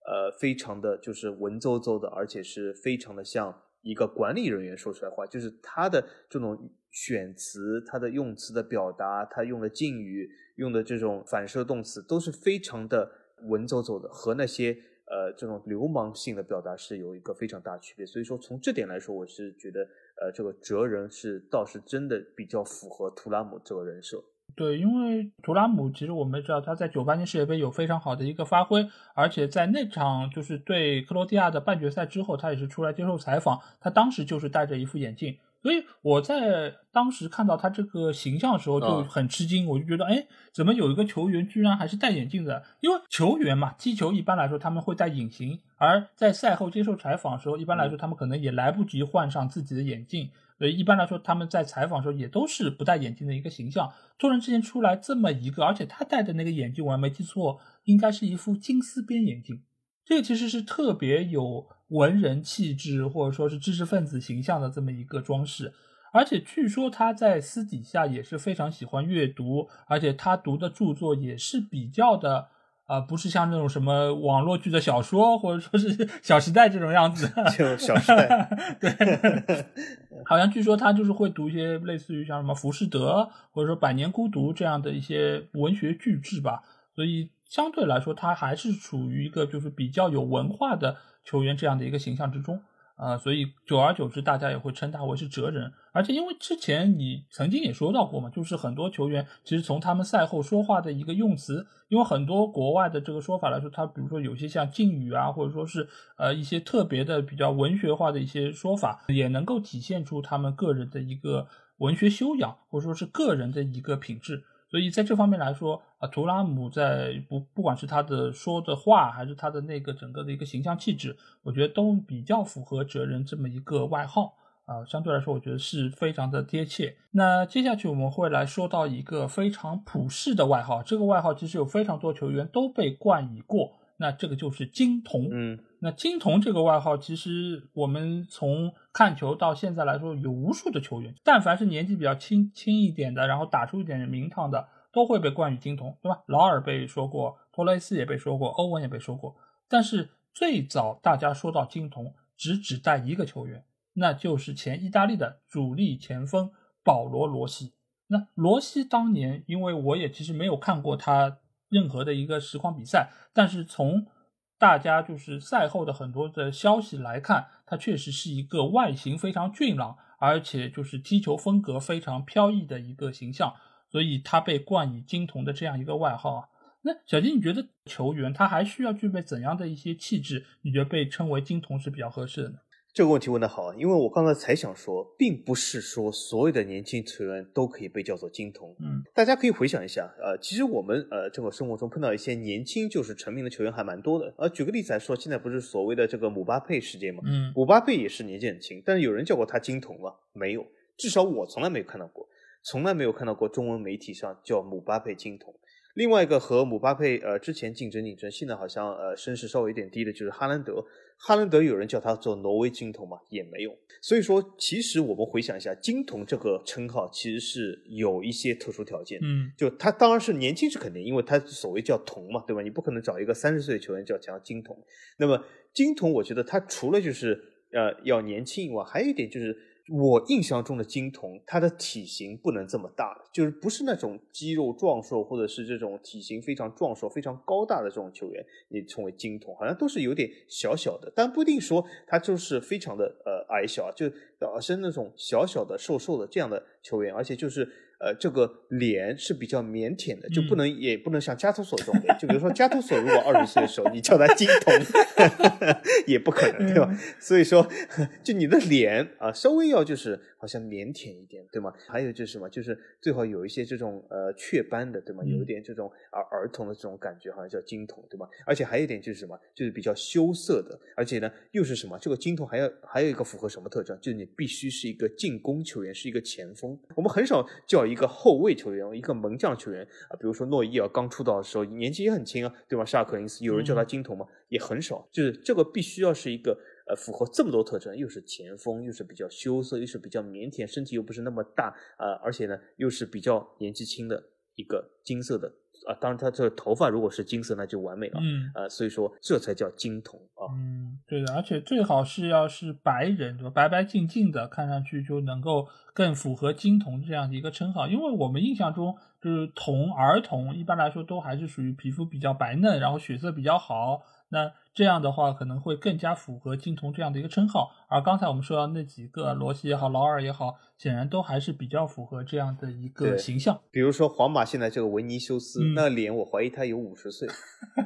呃，非常的就是文绉绉的，而且是非常的像一个管理人员说出来话，就是他的这种选词、他的用词的表达、他用的敬语、用的这种反射动词，都是非常的文绉绉的，和那些。呃，这种流氓性的表达是有一个非常大区别，所以说从这点来说，我是觉得，呃，这个哲人是倒是真的比较符合图拉姆这个人设。对，因为图拉姆其实我们知道他在九八年世界杯有非常好的一个发挥，而且在那场就是对克罗地亚的半决赛之后，他也是出来接受采访，他当时就是戴着一副眼镜。所以我在当时看到他这个形象的时候就很吃惊，我就觉得，哎，怎么有一个球员居然还是戴眼镜的？因为球员嘛，踢球一般来说他们会戴隐形，而在赛后接受采访的时候，一般来说他们可能也来不及换上自己的眼镜，所以一般来说他们在采访的时候也都是不戴眼镜的一个形象。突然之间出来这么一个，而且他戴的那个眼镜，我还没记错，应该是一副金丝边眼镜，这个其实是特别有。文人气质或者说是知识分子形象的这么一个装饰，而且据说他在私底下也是非常喜欢阅读，而且他读的著作也是比较的。啊，不是像那种什么网络剧的小说，或者说是 《小时代》这种样子，就《小时代》对，好像据说他就是会读一些类似于像什么《浮士德》或者说《百年孤独》这样的一些文学巨制吧，所以相对来说，他还是处于一个就是比较有文化的球员这样的一个形象之中。啊，所以久而久之，大家也会称他为是哲人。而且因为之前你曾经也说到过嘛，就是很多球员其实从他们赛后说话的一个用词，因为很多国外的这个说法来说，他比如说有些像敬语啊，或者说是呃一些特别的比较文学化的一些说法，也能够体现出他们个人的一个文学修养，或者说是个人的一个品质。所以在这方面来说，啊，图拉姆在不不管是他的说的话，还是他的那个整个的一个形象气质，我觉得都比较符合哲人这么一个外号啊。相对来说，我觉得是非常的贴切。那接下去我们会来说到一个非常普世的外号，这个外号其实有非常多球员都被冠以过。那这个就是金童，嗯，那金童这个外号，其实我们从看球到现在来说，有无数的球员，但凡是年纪比较轻轻一点的，然后打出一点名堂的，都会被冠以金童，对吧？劳尔被说过，托雷斯也被说过，欧文也被说过。但是最早大家说到金童，只指代一个球员，那就是前意大利的主力前锋保罗·罗西。那罗西当年，因为我也其实没有看过他。任何的一个实况比赛，但是从大家就是赛后的很多的消息来看，他确实是一个外形非常俊朗，而且就是踢球风格非常飘逸的一个形象，所以他被冠以金童的这样一个外号啊。那小金，你觉得球员他还需要具备怎样的一些气质？你觉得被称为金童是比较合适的呢？这个问题问得好，因为我刚才才想说，并不是说所有的年轻球员都可以被叫做金童。嗯，大家可以回想一下，呃，其实我们呃这个生活中碰到一些年轻就是成名的球员还蛮多的。呃，举个例子来说，现在不是所谓的这个姆巴佩事件吗？嗯，姆巴佩也是年纪很轻，但是有人叫过他金童吗？没有，至少我从来没有看到过，从来没有看到过中文媒体上叫姆巴佩金童。另外一个和姆巴佩呃之前竞争竞争，现在好像呃声势稍微有点低的，就是哈兰德。哈兰德有人叫他做挪威金童嘛？也没有。所以说，其实我们回想一下，金童这个称号其实是有一些特殊条件。嗯，就他当然是年轻是肯定，因为他所谓叫童嘛，对吧？你不可能找一个三十岁的球员叫叫金童。那么金童，我觉得他除了就是呃要年轻以外，还有一点就是。我印象中的金童，他的体型不能这么大，就是不是那种肌肉壮硕，或者是这种体型非常壮硕、非常高大的这种球员，你称为金童，好像都是有点小小的，但不一定说他就是非常的呃矮小，就而是那种小小的、瘦瘦的这样的球员，而且就是。呃，这个脸是比较腼腆的，就不能也不能像加图索这种脸。就比如说加图索，如果二十岁的时候你叫他金童，也不可能，对吧？所以说，就你的脸啊，稍微要就是好像腼腆一点，对吗？还有就是什么，就是最好有一些这种呃雀斑的，对吗？有一点这种儿儿童的这种感觉，好像叫金童，对吗？而且还有一点就是什么，就是比较羞涩的，而且呢又是什么？这个金童还要还有一个符合什么特征？就是你必须是一个进攻球员，是一个前锋。我们很少叫。一个后卫球员，一个门将球员啊，比如说诺伊尔刚出道的时候年纪也很轻啊，对吧？沙克林斯有人叫他金童吗？也很少，就是这个必须要是一个呃符合这么多特征，又是前锋，又是比较羞涩，又是比较腼腆，身体又不是那么大啊，而且呢又是比较年纪轻的一个金色的。啊，当然，他这个头发如果是金色，那就完美了。嗯，呃，所以说这才叫金童啊。嗯，对的，而且最好是要是白人，对吧？白白净净的，看上去就能够更符合金童这样的一个称号。因为我们印象中，就是童儿童一般来说都还是属于皮肤比较白嫩，然后血色比较好。那这样的话可能会更加符合金童这样的一个称号，而刚才我们说到那几个罗西也好，劳尔也好，显然都还是比较符合这样的一个形象。比如说皇马现在这个维尼修斯，那脸我怀疑他有五十岁，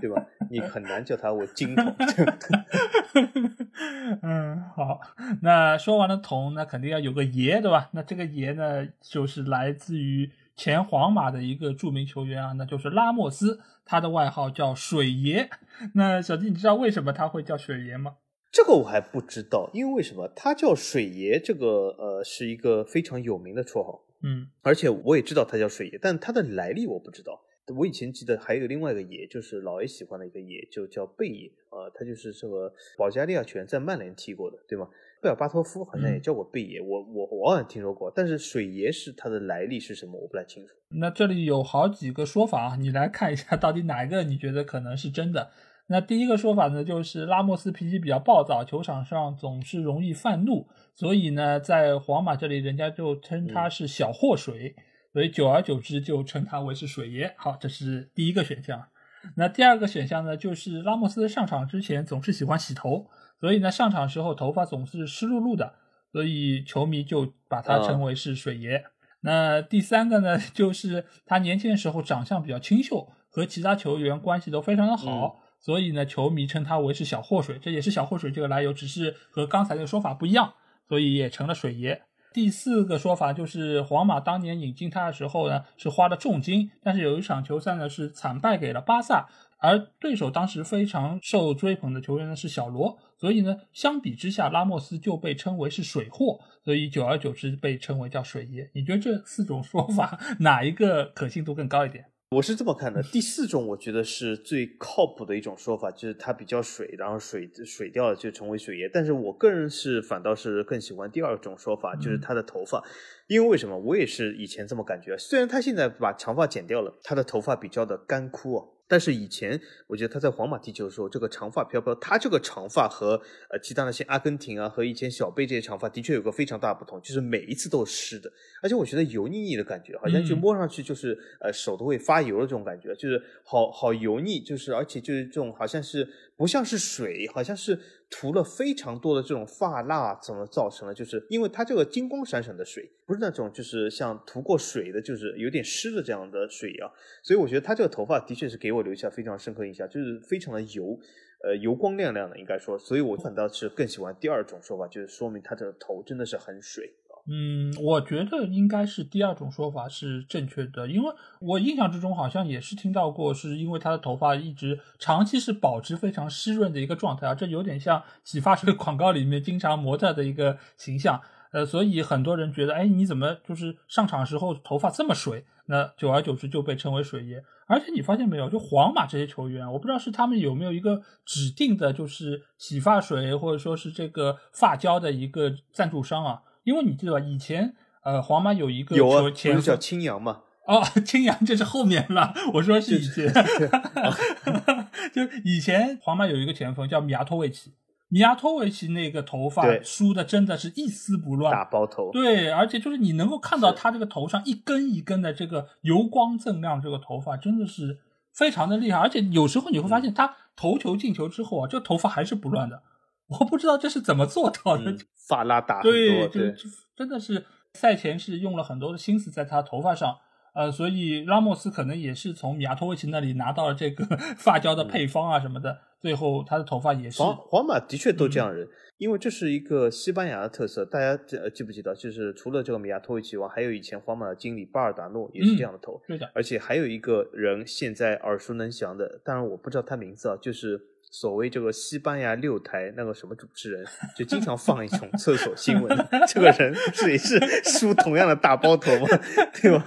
对吧？你很难叫他为金童。嗯，好，那说完了童，那肯定要有个爷，对吧？那这个爷呢，就是来自于。前皇马的一个著名球员啊，那就是拉莫斯，他的外号叫水爷。那小弟，你知道为什么他会叫水爷吗？这个我还不知道，因为为什么他叫水爷？这个呃是一个非常有名的绰号，嗯，而且我也知道他叫水爷，但他的来历我不知道。我以前记得还有另外一个爷，就是老 A 喜欢的一个爷，就叫贝爷，呃，他就是这个保加利亚球员，在曼联踢过的，对吗？贝尔巴托夫好像也嗯叫过贝爷，我我我好像听说过，但是水爷是他的来历是什么，我不太清楚。那这里有好几个说法啊，你来看一下到底哪一个你觉得可能是真的。那第一个说法呢，就是拉莫斯脾气比较暴躁，球场上总是容易犯怒，所以呢，在皇马这里人家就称他是小祸水，所以久而久之就称他为是水爷。好，这是第一个选项。那第二个选项呢，就是拉莫斯上场之前总是喜欢洗头，所以呢上场时候头发总是湿漉漉的，所以球迷就把他称为是水爷。那第三个呢，就是他年轻的时候长相比较清秀，和其他球员关系都非常的好，所以呢，球迷称他为是小祸水，这也是小祸水这个来由，只是和刚才的说法不一样，所以也成了水爷。第四个说法就是皇马当年引进他的时候呢，是花了重金，但是有一场球赛呢是惨败给了巴萨，而对手当时非常受追捧的球员呢是小罗，所以呢，相比之下，拉莫斯就被称为是水货，所以久而久之被称为叫水爷。你觉得这四种说法哪一个可信度更高一点？我是这么看的，第四种我觉得是最靠谱的一种说法，就是他比较水，然后水水掉了就成为水爷。但是我个人是反倒是更喜欢第二种说法，就是他的头发，因为为什么？我也是以前这么感觉，虽然他现在把长发剪掉了，他的头发比较的干枯啊。但是以前我觉得他在皇马踢球的时候，这个长发飘飘，他这个长发和呃其他那些阿根廷啊和以前小贝这些长发的确有个非常大的不同，就是每一次都是湿的，而且我觉得油腻腻的感觉，好像就嗯。摸上去就是呃手都会发油的这种感觉，就是好好油腻，就是而且就是这种好像是不像是水，好像是涂了非常多的这种发蜡，怎么造成了？就是因为它这个金光闪闪的水，不是那种就是像涂过水的，就是有点湿的这样的水啊，所以我觉得他这个头发的确是给我留下非常深刻印象，就是非常的油，呃，油光亮亮的，应该说，所以我反倒是更喜欢第二种说法，就是说明他这个头真的是很水。嗯，我觉得应该是第二种说法是正确的，因为我印象之中好像也是听到过，是因为他的头发一直长期是保持非常湿润的一个状态啊，这有点像洗发水广告里面经常模特的一个形象，呃，所以很多人觉得，哎，你怎么就是上场时候头发这么水？那久而久之就被称为水爷。而且你发现没有，就皇马这些球员，我不知道是他们有没有一个指定的，就是洗发水或者说是这个发胶的一个赞助商啊。因为你记得吧，以前呃，皇马有一个有啊，叫青阳嘛？哦，青阳这是后面了，我说是以前，就以前皇马有一个前锋叫米亚托维奇，米亚托维奇那个头发梳的真的是一丝不乱，大包头。对，而且就是你能够看到他这个头上一根一根的这个油光锃亮，这个头发真的是非常的厉害。而且有时候你会发现他头球进球之后啊，这个头发还是不乱的。我不知道这是怎么做到的，嗯，发拉大很对，多，对，真的是赛前是用了很多的心思在他头发上。呃，所以拉莫斯可能也是从米亚托维奇那里拿到了这个 发胶的配方啊什么的，最后他的头发也是皇皇马的确都这嗯样人，因为这是一个西班牙的特色。大家记呃记不记得？就是除了这个米亚托维奇外，还有以前皇马的经理巴尔达诺也是这样的头。对的，而且还有一个人现在耳熟能详的，当然我不知道他名字啊，就是所谓这个西班牙六台那个什么主持人，就经常放一种厕所新闻。这个人不是也是梳同样的大包头吗？对吧？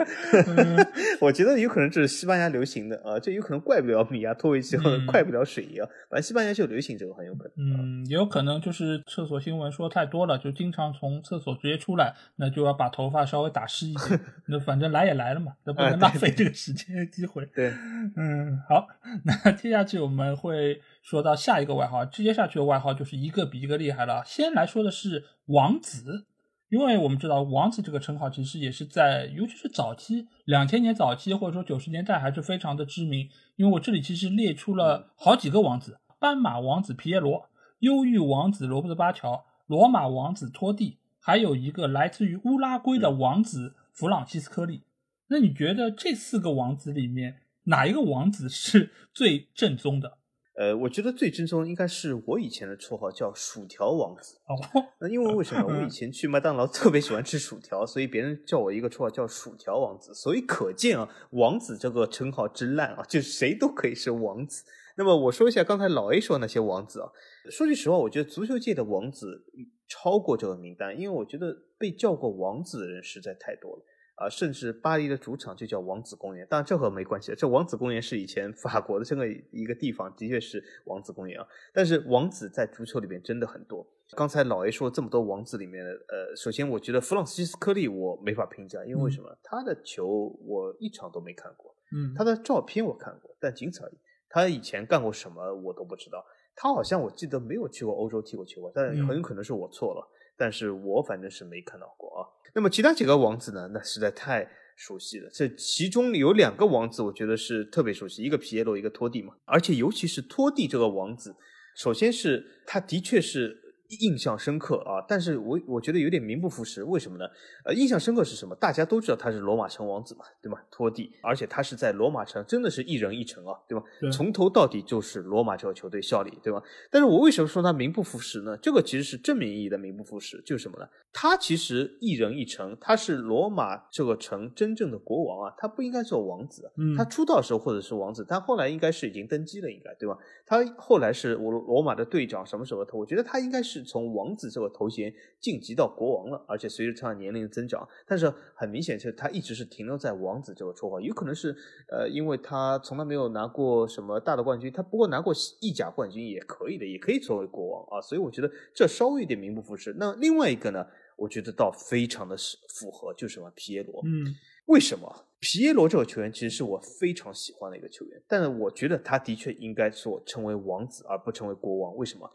我觉得有可能这是西班牙流行的啊，这有可能怪不了米亚托维奇，或者嗯怪不了水爷啊。反正西班牙就流行这个，很有可能。啊嗯，也有可能就是厕所新闻说太多了，就经常从厕所直接出来，那就要把头发稍微打湿一些。那反正来也来了嘛，那不能浪费这个时间机会。对，嗯，好，那接下去我们会说到下一个外号，接下去的外号就是一个比一个厉害了。先来说的是王子，因为我们知道王子这个称号其实也是在，尤其是早期两千年早期或者说九十年代还是非常的知名。因为我这里其实列出了好几个王子：斑马王子皮耶罗、忧郁王子罗伯特巴乔、罗马王子托蒂，还有一个来自于乌拉圭的王子弗朗西斯科利。那你觉得这四个王子里面哪一个王子是最正宗的？呃，我觉得最正宗应该是我以前的绰号叫薯条王子。哦，那因为为什么？我以前去麦当劳特别喜欢吃薯条，所以别人叫我一个绰号叫薯条王子。所以可见啊，王子这个称号之烂啊，就谁都可以是王子。那么我说一下刚才老 A 说那些王子啊，说句实话，我觉得足球界的王子超过这个名单，因为我觉得被叫过王子的人实在太多了。啊，甚至巴黎的主场就叫王子公园，当然这和没关系。这王子公园是以前法国的这个一个地方，的确是王子公园啊。但是王子在足球里面真的很多，刚才老 A 说这么多王子里面，呃，首先我觉得弗朗西斯科利我没法评价，因为为什么？他的球我一场都没看过，嗯，他的照片我看过，但仅此而已。他以前干过什么我都不知道。他好像我记得没有去过欧洲踢过球吧，但很有可能是我错了。但是我反正是没看到过啊。那么其他几个王子呢？那实在太熟悉了。这其中有两个王子，我觉得是特别熟悉，一个皮耶罗，一个托蒂嘛。而且尤其是托蒂这个王子，首先是他的确是。印象深刻啊，但是我我觉得有点名不副实，为什么呢？呃，印象深刻是什么？大家都知道他是罗马城王子嘛，对吗？托蒂，而且他是在罗马城，真的是一人一城啊，对吧？从头到底就是罗马这个球队效力，对吧？但是我为什么说他名不副实呢？这个其实是正面意义的名不副实，就是什么呢？他其实一人一城，他是罗马这个城真正的国王啊，他不应该做王子，他出道时候或者是王子，但后来应该是已经登基了，应该对吧？他后来是我罗马的队长，什么什么的，我觉得他应该是。是从王子这个头衔晋级到国王了，而且随着他的年龄的增长，但是很明显是他一直是停留在王子这个绰号，有可能是呃，因为他从来没有拿过什么大的冠军，他不过拿过意甲冠军也可以的，也可以作为国王啊，所以我觉得这稍微有点名不副实。那另外一个呢，我觉得倒非常的符合，就是什么皮耶罗，嗯，为什么皮耶罗这个球员其实是我非常喜欢的一个球员，但是我觉得他的确应该说成为王子而不成为国王，为什么？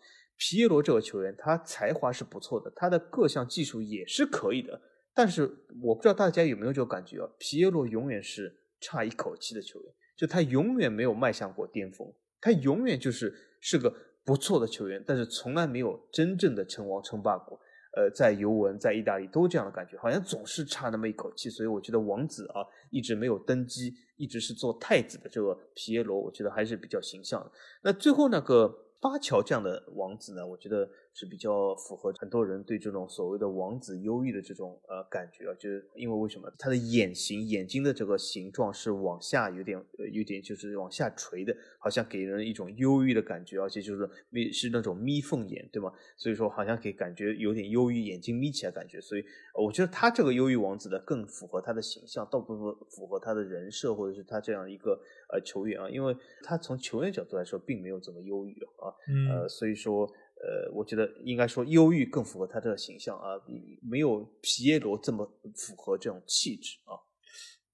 皮耶罗这个球员，他才华是不错的，他的各项技术也是可以的。但是我不知道大家有没有这种感觉啊？皮耶罗永远是差一口气的球员，就他永远没有迈向过巅峰，他永远就是是个不错的球员，但是从来没有真正的称王称霸过。呃，在尤文，在意大利都这样的感觉，好像总是差那么一口气。所以我觉得王子啊，一直没有登基，一直是做太子的这个皮耶罗，我觉得还是比较形象的。那最后那个。巴乔这样的王子呢，我觉得是比较符合很多人对这种所谓的王子忧郁的这种呃感觉啊，就是因为为什么他的眼型眼睛的这个形状是往下有点呃有点就是往下垂的，好像给人一种忧郁的感觉，而且就是眯是那种眯缝眼，对吗？所以说好像给感觉有点忧郁，眼睛眯起来感觉，所以我觉得他这个忧郁王子的更符合他的形象，倒不符合他的人设或者是他这样一个呃球员啊，因为他从球员角度来说并没有这么忧郁啊。呃，所以说，呃，我觉得应该说忧郁更符合他这个形象啊，没有皮耶罗这么符合这种气质啊。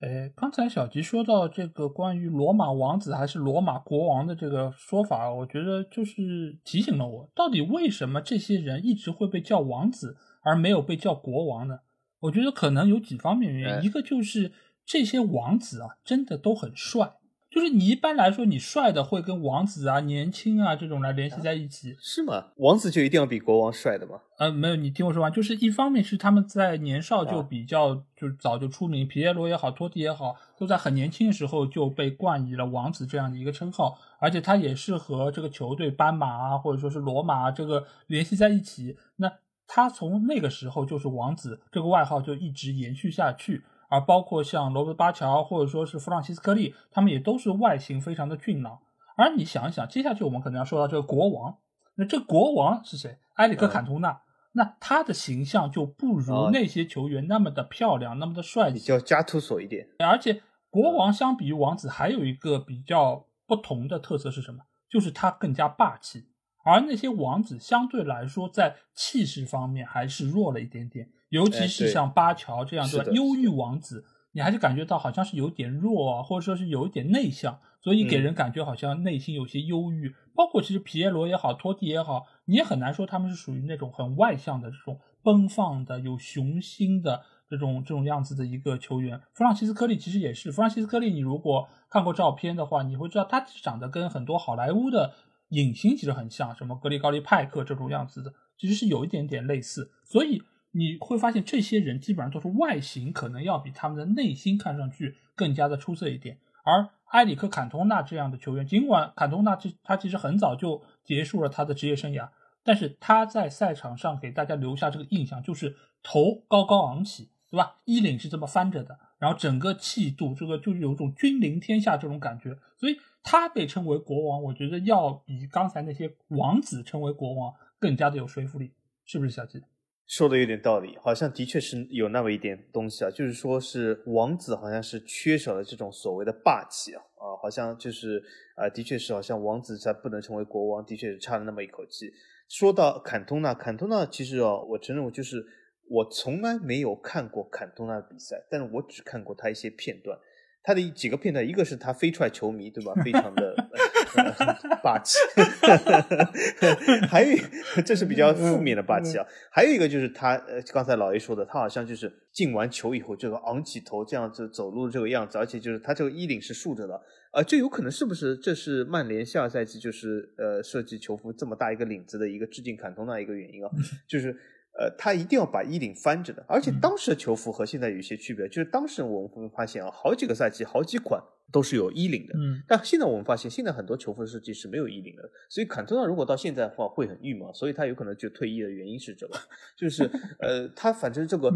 哎，刚才小吉说到这个关于罗马王子还是罗马国王的这个说法，我觉得就是提醒了我，到底为什么这些人一直会被叫王子，而没有被叫国王呢？我觉得可能有几方面原因，一个就是这些王子啊，真的都很帅。就是你一般来说，你帅的会跟王子啊、年轻啊这种来联系在一起，是吗？王子就一定要比国王帅的吗？呃，没有，你听我说完。就是一方面是他们在年少就比较，就早就出名，皮耶罗也好，托蒂也好，都在很年轻的时候就被冠以了王子这样的一个称号，而且他也是和这个球队斑马啊，或者说是罗马啊这个联系在一起。那他从那个时候就是王子这个外号就一直延续下去。而包括像罗伯巴乔或者说是弗朗西斯科利，他们也都是外形非常的俊朗。而你想一想，接下去我们可能要说到这个国王，那这国王是谁？埃里克坎通纳，那他的形象就不如那些球员那么的漂亮，那么的帅气，比较加图索一点。而且国王相比于王子还有一个比较不同的特色是什么？就是他更加霸气。而那些王子相对来说在气势方面还是弱了一点点。尤其是像巴乔这样的忧郁王子，你还是感觉到好像是有点弱，或者说是有一点内向，所以给人感觉好像内心有些忧郁。包括其实皮耶罗也好，托蒂也好，你也很难说他们是属于那种很外向的这种奔放的、有雄心的这种这种样子的一个球员。弗朗西斯科利其实也是，弗朗西斯科利，你如果看过照片的话，你会知道他长得跟很多好莱坞的影星其实很像，什么格里高利派克这种样子的，其实是有一点点类似，所以。你会发现，这些人基本上都是外形可能要比他们的内心看上去更加的出色一点。而埃里克·坎通纳这样的球员，尽管坎通纳这他其实很早就结束了他的职业生涯，但是他在赛场上给大家留下这个印象，就是头高高昂起，对吧？衣领是这么翻着的，然后整个气度，这个就有种君临天下这种感觉。所以他被称为国王，我觉得要比刚才那些王子称为国王更加的有说服力，是不是小吉？说的有点道理，好像的确是有那么一点东西啊，就是说是王子好像是缺少了这种所谓的霸气啊啊，好像就是啊，的确是好像王子才不能成为国王，的确是差了那么一口气。说到坎通纳，坎通纳其实哦，我承认我就是我从来没有看过坎通纳的比赛，但是我只看过他一些片段。他的几个片段，一个是他飞踹球迷，对吧？非常的 霸气，还有 这是比较负面的霸气啊。还有一个就是他，呃，刚才老 A 说的，他好像就是进完球以后，这个昂起头这样子走路这个样子，而且就是他这个衣领是竖着的，呃，这有可能是不是这是曼联下赛季就是呃设计球服这么大一个领子的一个致敬坎通纳一个原因啊？就是。呃，他一定要把衣领翻着的，而且当时的球服和现在有一些区别，就是当时我们会发现啊，好几个赛季，好几款。都是有衣领的，嗯，但现在我们发现，现在很多球服设计是没有衣领的，所以坎特纳如果到现在的话会很郁闷，所以他有可能就退役的原因是这个，就是呃，他反正这个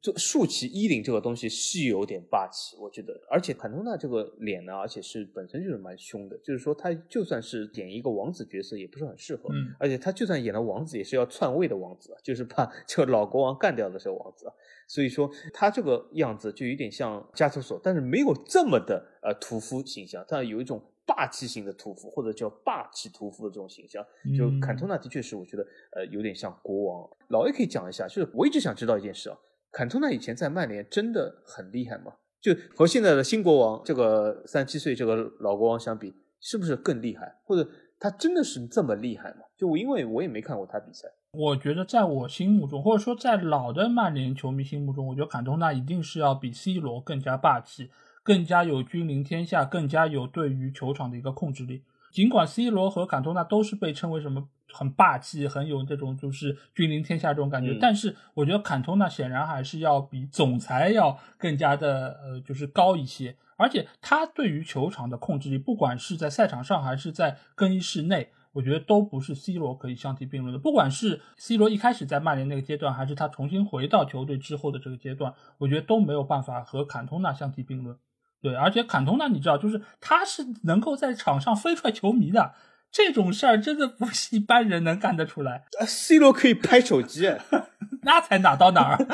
就竖起衣领这个东西是有点霸气，我觉得，而且坎通纳这个脸呢，而且是本身就是蛮凶的，就是说他就算是演一个王子角色也不是很适合，嗯，而且他就算演了王子也是要篡位的王子，就是把这个老国王干掉的这个王子。所以说他这个样子就有点像加图索，但是没有这么的呃屠夫形象，他有一种霸气型的屠夫，或者叫霸气屠夫的这种形象。就坎通纳的确是我觉得呃有点像国王。老 A 可以讲一下，就是我一直想知道一件事啊，坎通纳以前在曼联真的很厉害吗？就和现在的新国王这个三七岁这个老国王相比，是不是更厉害？或者他真的是这么厉害吗？就我因为我也没看过他比赛。我觉得在我心目中，或者说在老的曼联球迷心目中，我觉得坎通纳一定是要比 C 罗更加霸气，更加有君临天下，更加有对于球场的一个控制力。尽管 C 罗和坎通纳都是被称为什么很霸气，很有这种就是君临天下这种感觉，但是我觉得坎通纳显然还是要比总裁要更加的呃就是高一些，而且他对于球场的控制力，不管是在赛场上还是在更衣室内。我觉得都不是 C 罗可以相提并论的。不管是 C 罗一开始在曼联那个阶段，还是他重新回到球队之后的这个阶段，我觉得都没有办法和坎通纳相提并论。对，而且坎通纳你知道，就是他是能够在场上飞踹球迷的，这种事儿真的不是一般人能干得出来。C 罗可以拍手机，那才哪到哪儿。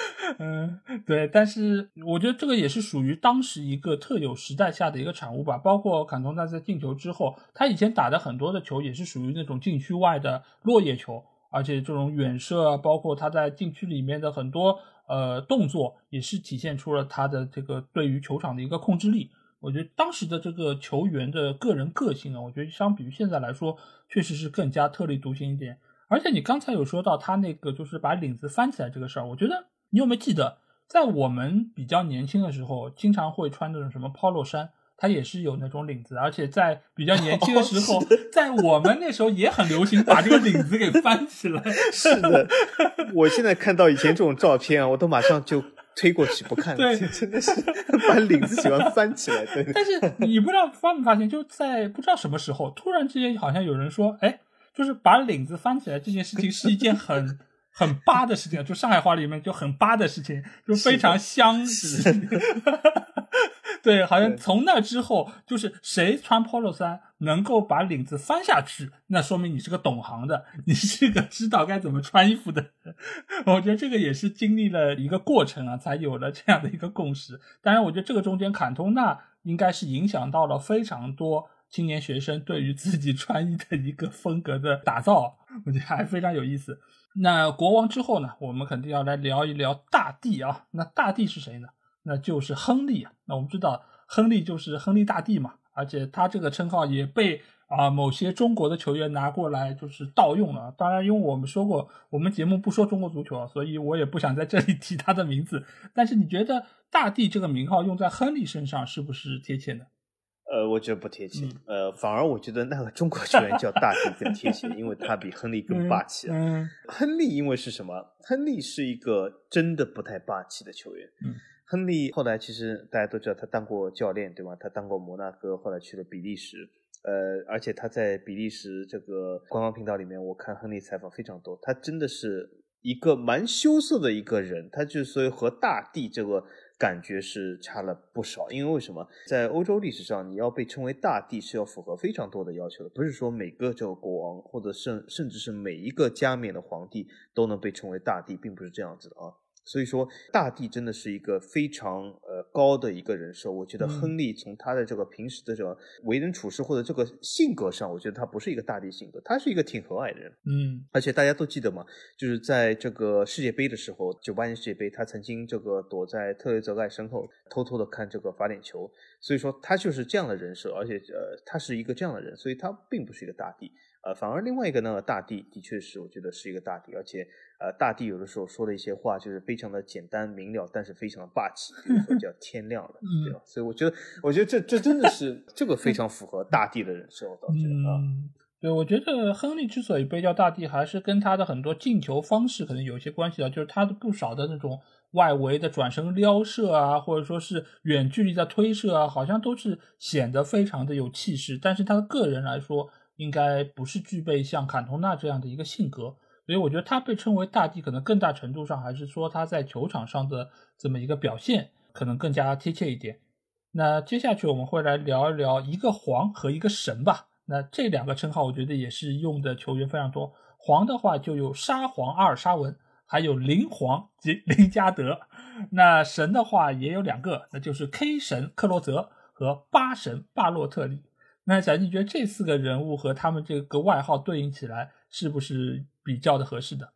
嗯，对，但是我觉得这个也是属于当时一个特有时代下的一个产物吧。包括坎通纳在进球之后，他以前打的很多的球也是属于那种禁区外的落叶球，而且这种远射，包括他在禁区里面的很多呃动作，也是体现出了他的这个对于球场的一个控制力。我觉得当时的这个球员的个人个性啊，我觉得相比于现在来说，确实是更加特立独行一点。而且你刚才有说到他那个就是把领子翻起来这个事儿，我觉得。你有没有记得，在我们比较年轻的时候，经常会穿那种什么 polo 衫，它也是有那种领子，而且在比较年轻的时候，在我们那时候也很流行把这个领子给翻起来。是的，我现在看到以前这种照片啊，我都马上就推过去不看。对，真的是把领子喜欢翻起来。对。但是 你不知道发没发现，就在不知道什么时候，突然之间好像有人说，哎，就是把领子翻起来这件事情是一件很。很巴的事情，就上海话里面就很巴的事情，就非常香。对，好像从那之后，就是谁穿 polo 衫能够把领子翻下去，那说明你是个懂行的，你是个知道该怎么穿衣服的人。我觉得这个也是经历了一个过程啊，才有了这样的一个共识。当然，我觉得这个中间坎通纳应该是影响到了非常多青年学生对于自己穿衣的一个风格的打造，我觉得还非常有意思。那国王之后呢？我们肯定要来聊一聊大帝啊。那大帝是谁呢？那就是亨利啊。那我们知道，亨利就是亨利大帝嘛。而且他这个称号也被啊某些中国的球员拿过来就是盗用了。当然，因为我们说过，我们节目不说中国足球，所以我也不想在这里提他的名字。但是你觉得大帝这个名号用在亨利身上是不是贴切呢？呃，我觉得不贴切。呃，反而我觉得那个中国球员叫大帝更贴切，因为他比亨利更霸气啊。亨利因为是什么？亨利是一个真的不太霸气的球员。亨利后来其实大家都知道，他当过教练，对吧？他当过摩纳哥，后来去了比利时。呃，而且他在比利时这个官方频道里面，我看亨利采访非常多。他真的是一个蛮羞涩的一个人，他就所以和大帝这个。感觉是差了不少，因为为什么在欧洲历史上，你要被称为大帝是要符合非常多的要求的，不是说每个这个国王或者甚甚至是每一个加冕的皇帝都能被称为大帝，并不是这样子的啊。所以说，大帝真的是一个非常呃高的一个人设。我觉得亨利从他的这个平时的这个为人处事或者这个性格上，我觉得他不是一个大帝性格，他是一个挺和蔼的人。嗯，而且大家都记得嘛，就是在这个世界杯的时候，九八年世界杯，他曾经这个躲在特雷泽盖身后，偷偷的看这个罚点球。所以说，他就是这样的人设，而且呃，他是一个这样的人，所以他并不是一个大帝。呃，反而另外一个呢，大帝的确是我觉得是一个大帝，而且呃，大帝有的时候说的一些话就是非常的简单明了，但是非常的霸气，比如说叫 天亮了，对吧？所以我觉得，我觉得这这真的是这个非常符合大帝的人设，我倒觉得啊。对，我觉得亨利之所以被叫大帝，还是跟他的很多进球方式可能有一些关系的，就是他的不少的那种外围的转身撩射啊，或者说是远距离的推射啊，好像都是显得非常的有气势，但是他的个人来说。应该不是具备像坎通纳这样的一个性格，所以我觉得他被称为大帝，可能更大程度上还是说他在球场上的这么一个表现可能更加贴切一点。那接下去我们会来聊一聊一个皇和一个神吧。那这两个称号我觉得也是用的球员非常多。皇的话就有沙皇阿尔沙文，还有灵皇及 林加德。那神的话也有两个，那就是 K 神克洛泽和八神巴洛特利。那小你觉得这四个人物和他们这个外号对应起来，是不是比较的合适的？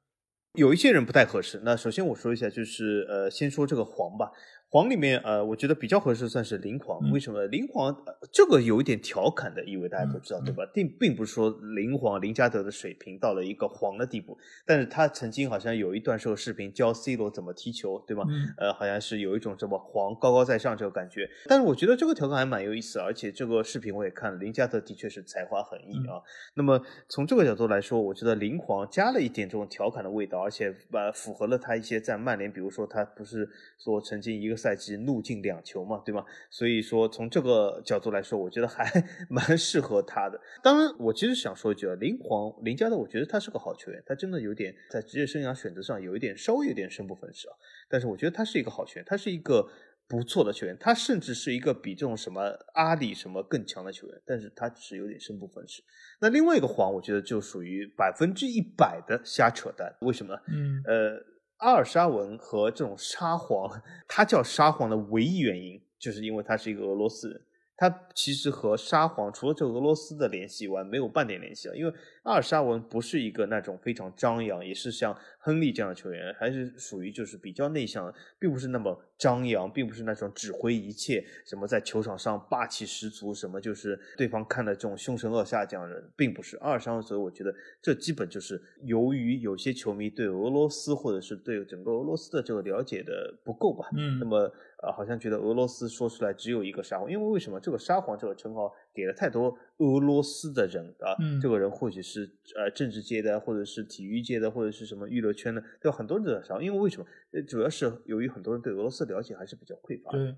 有一些人不太合适。那首先我说一下，就是呃，先说这个黄吧。皇里面，呃，我觉得比较合适算是灵皇。为什么？灵皇这个有一点调侃的意味，大家都知道，对吧？并并不是说灵皇林加德的水平到了一个黄的地步，但是他曾经好像有一段时候视频教 C 罗怎么踢球，对吗？呃，好像是有一种什么黄高高在上这个感觉。但是我觉得这个调侃还蛮有意思，而且这个视频我也看了，林加德的确是才华横溢啊。那么从这个角度来说，我觉得灵皇加了一点这种调侃的味道，而且呃符合了他一些在曼联，比如说他不是说曾经一个。赛季怒进两球嘛，对吗？所以说从这个角度来说，我觉得还 蛮适合他的。当然，我其实想说一句啊，林皇林加德，我觉得他是个好球员，他真的有点在职业生涯选择上有一点稍微有点生不逢时啊。但是我觉得他是一个好球员，他是一个不错的球员，他甚至是一个比这种什么阿里什么更强的球员，但是他是有点生不逢时。那另外一个黄，我觉得就属于百分之一百的瞎扯淡。为什么？嗯，呃。阿尔沙文和这种沙皇，他叫沙皇的唯一原因，就是因为他是一个俄罗斯人。他其实和沙皇除了这俄罗斯的联系以外，没有半点联系了。因为阿尔沙文不是一个那种非常张扬，也是像亨利这样的球员，还是属于就是比较内向，并不是那么张扬，并不是那种指挥一切，什么在球场上霸气十足，什么就是对方看的这种凶神恶煞这样的人，并不是阿尔沙文。所以我觉得这基本就是由于有些球迷对俄罗斯或者是对整个俄罗斯的这个了解的不够吧。嗯，那么。呃，好像觉得俄罗斯说出来只有一个沙皇，因为为什么这个沙皇这个称号给了太多俄罗斯的人啊？这个人或许是呃政治界的，或者是体育界的，或者是什么娱乐圈的，对吧？很多人都沙皇，因为为什么？呃，主要是由于很多人对俄罗斯了解还是比较匮乏。对。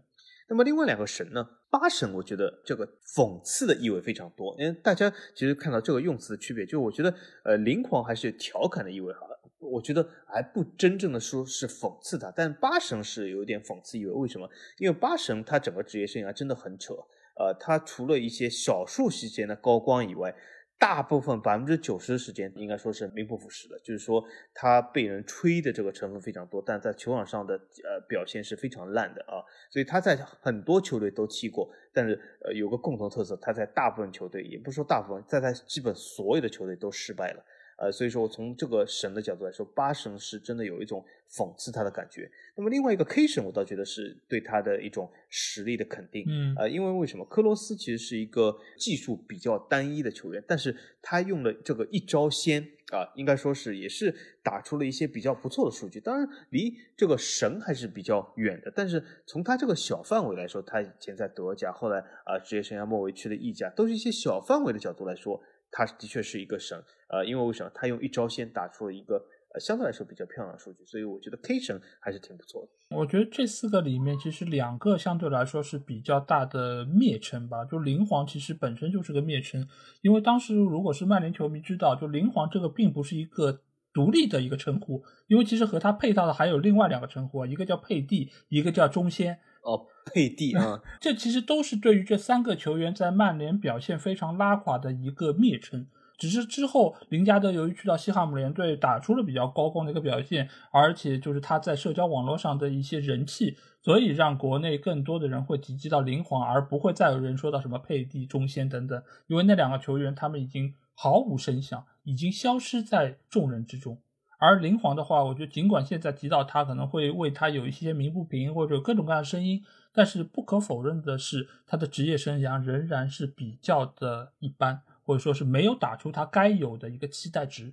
那么另外两个神呢？八神，我觉得这个讽刺的意味非常多，因为大家其实看到这个用词的区别，就我觉得呃灵狂还是调侃的意味好了。我觉得还不真正的说是讽刺他，但八神是有点讽刺意味。为什么？因为八神他整个职业生涯真的很扯。呃，他除了一些少数时间的高光以外，大部分百分之九十的时间应该说是名不副实的。就是说他被人吹的这个成分非常多，但在球场上的呃表现是非常烂的啊。所以他在很多球队都踢过，但是呃有个共同特色，他在大部分球队，也不说大部分，在他基本所有的球队都失败了。呃，所以说我从这个神的角度来说，八神是真的有一种讽刺他的感觉。那么另外一个 K 神，我倒觉得是对他的一种实力的肯定。嗯，呃，因为为什么？科罗斯其实是一个技术比较单一的球员，但是他用了这个一招鲜啊，应该说是也是打出了一些比较不错的数据。当然离这个神还是比较远的，但是从他这个小范围来说，他以前在德甲，后来啊职业生涯末尾去了意甲，都是一些小范围的角度来说。他的确是一个神，呃，因为为什么？他用一招先打出了一个呃相对来说比较漂亮的数据，所以我觉得 K 神还是挺不错的。我觉得这四个里面，其实两个相对来说是比较大的蔑称吧。就灵皇其实本身就是个蔑称，因为当时如果是曼联球迷知道，就灵皇这个并不是一个独立的一个称呼，因为其实和他配套的还有另外两个称呼，一个叫佩蒂，一个叫中仙。哦，佩蒂啊，这其实都是对于这三个球员在曼联表现非常拉垮的一个蔑称。只是之后林加德由于去到西汉姆联队，打出了比较高光的一个表现，而且就是他在社交网络上的一些人气，所以让国内更多的人会提及到林皇，而不会再有人说到什么佩蒂、中仙等等，因为那两个球员他们已经毫无声响，已经消失在众人之中。而林皇的话，我觉得尽管现在提到他可能会为他有一些鸣不平或者各种各样的声音，但是不可否认的是，他的职业生涯仍然是比较的一般，或者说是没有打出他该有的一个期待值。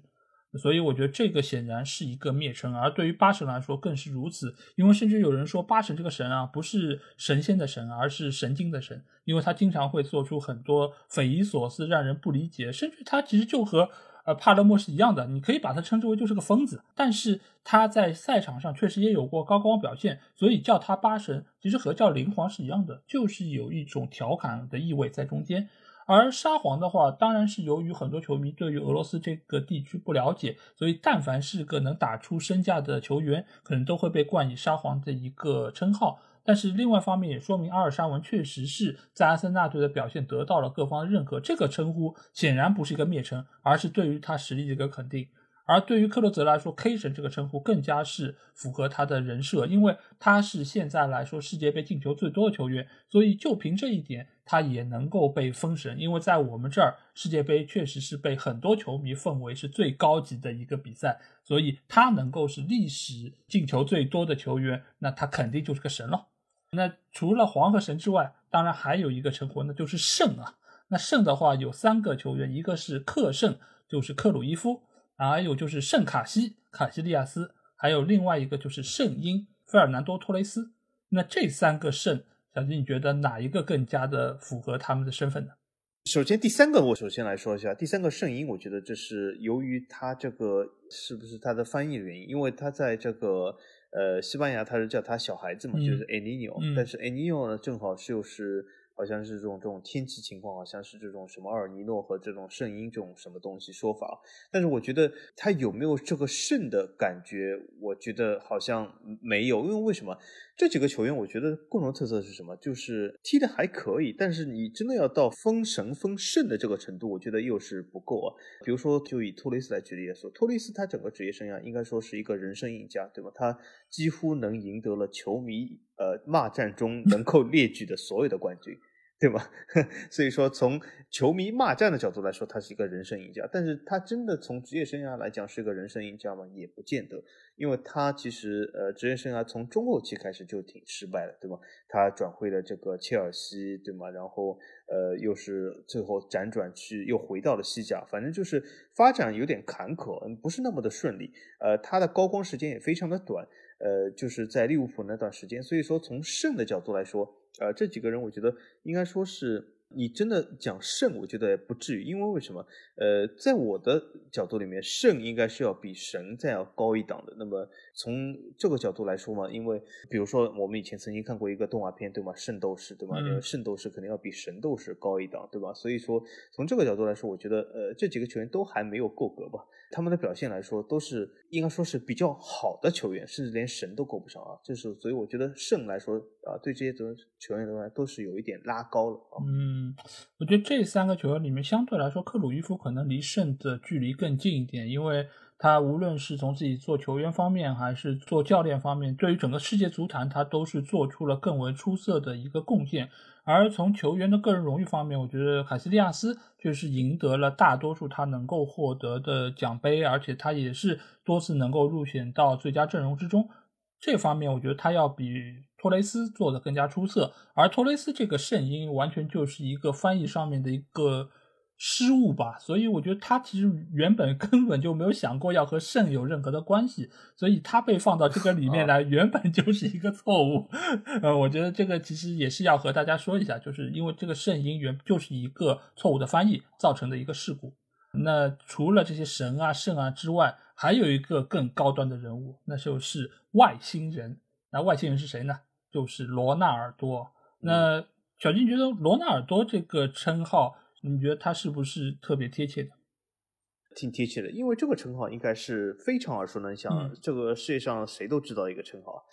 所以我觉得这个显然是一个灭称，而对于八神来说更是如此，因为甚至有人说八神这个神啊，不是神仙的神，而是神经的神，因为他经常会做出很多匪夷所思、让人不理解，甚至他其实就和。呃，帕勒莫是一样的，你可以把他称之为就是个疯子，但是他在赛场上确实也有过高光表现，所以叫他八神，其实和叫灵皇是一样的，就是有一种调侃的意味在中间。而沙皇的话，当然是由于很多球迷对于俄罗斯这个地区不了解，所以但凡是个能打出身价的球员，可能都会被冠以沙皇的一个称号。但是另外一方面也说明阿尔沙文确实是在阿森纳队的表现得到了各方的认可，这个称呼显然不是一个蔑称，而是对于他实力的一个肯定。而对于克洛泽来说，K 神这个称呼更加是符合他的人设，因为他是现在来说世界杯进球最多的球员，所以就凭这一点，他也能够被封神。因为在我们这儿，世界杯确实是被很多球迷奉为是最高级的一个比赛，所以他能够是历史进球最多的球员，那他肯定就是个神了。那除了黄和神之外，当然还有一个称呼，那就是圣啊。那圣的话有三个球员，一个是克圣，就是克鲁伊夫，还有就是圣卡西，卡西利亚斯，还有另外一个就是圣婴，费尔南多托雷斯。那这三个圣，小金你觉得哪一个更加的符合他们的身份呢？首先，第三个我首先来说一下，第三个圣婴，我觉得这是由于他这个是不是他的翻译的原因，因为他在这个。呃，西班牙他是叫他小孩子嘛，就是 Anino，但是 Anino 呢，正好是又是。好像是这种这种天气情况，好像是这种什么阿尔尼诺和这种圣婴这种什么东西说法。但是我觉得他有没有这个圣的感觉，我觉得好像没有。因为为什么这几个球员，我觉得共同特色是什么？就是踢的还可以，但是你真的要到封神封圣的这个程度，我觉得又是不够啊。比如说，就以托雷斯来举例来说，托雷斯他整个职业生涯应该说是一个人生赢家，对吧？他几乎能赢得了球迷。呃，骂战中能够 列举的所有的冠军，对吧？所以说，从球迷骂战的角度来说，他是一个人生赢家。但是他真的从职业生涯来讲是一个人生赢家吗？也不见得，因为他其实呃，职业生涯从中后期开始就挺失败的，对吗？他转会了这个切尔西，对吗？然后呃，又是最后辗转去又回到了西甲，反正就是发展有点坎坷，不是那么的顺利。呃，他的高光时间也非常的短。呃，就是在利物浦那段时间，所以说从胜的角度来说，呃，这几个人我觉得应该说是。你真的讲圣，我觉得不至于，因为为什么？呃，在我的角度里面，圣应该是要比神再要高一档的。那么从这个角度来说嘛，因为比如说我们以前曾经看过一个动画片，对吗？圣斗士，对吗？那个圣斗士肯定要比神斗士高一档，对吧？所以说从这个角度来说，我觉得呃这几个球员都还没有够格吧。他们的表现来说，都是应该说是比较好的球员，甚至连神都够不上啊。就是所以我觉得圣来说啊，对这些球球员来说都是有一点拉高了啊。嗯。我觉得这三个球员里面，相对来说，克鲁伊夫可能离胜的距离更近一点，因为他无论是从自己做球员方面，还是做教练方面，对于整个世界足坛，他都是做出了更为出色的一个贡献。而从球员的个人荣誉方面，我觉得卡西利亚斯就是赢得了大多数他能够获得的奖杯，而且他也是多次能够入选到最佳阵容之中。这方面，我觉得他要比。托雷斯做的更加出色，而托雷斯这个圣音完全就是一个翻译上面的一个失误吧，所以我觉得他其实原本 根本就没有想过要和圣有任何的关系，所以他被放到这个里面来，原本就是一个错误。呃，我觉得这个其实也是要和大家说一下，就是因为这个圣音原就是一个错误的翻译造成的一个事故。那除了这些神啊圣啊之外，还有一个更高端的人物，那就是外星人。那外星人是谁呢？就是罗纳尔多。那小金觉得罗纳尔多这个称号，你觉得他是不是特别贴切的？挺贴切的，因为这个称号应该是非常耳熟能详，这个世界上谁都知道一个称号。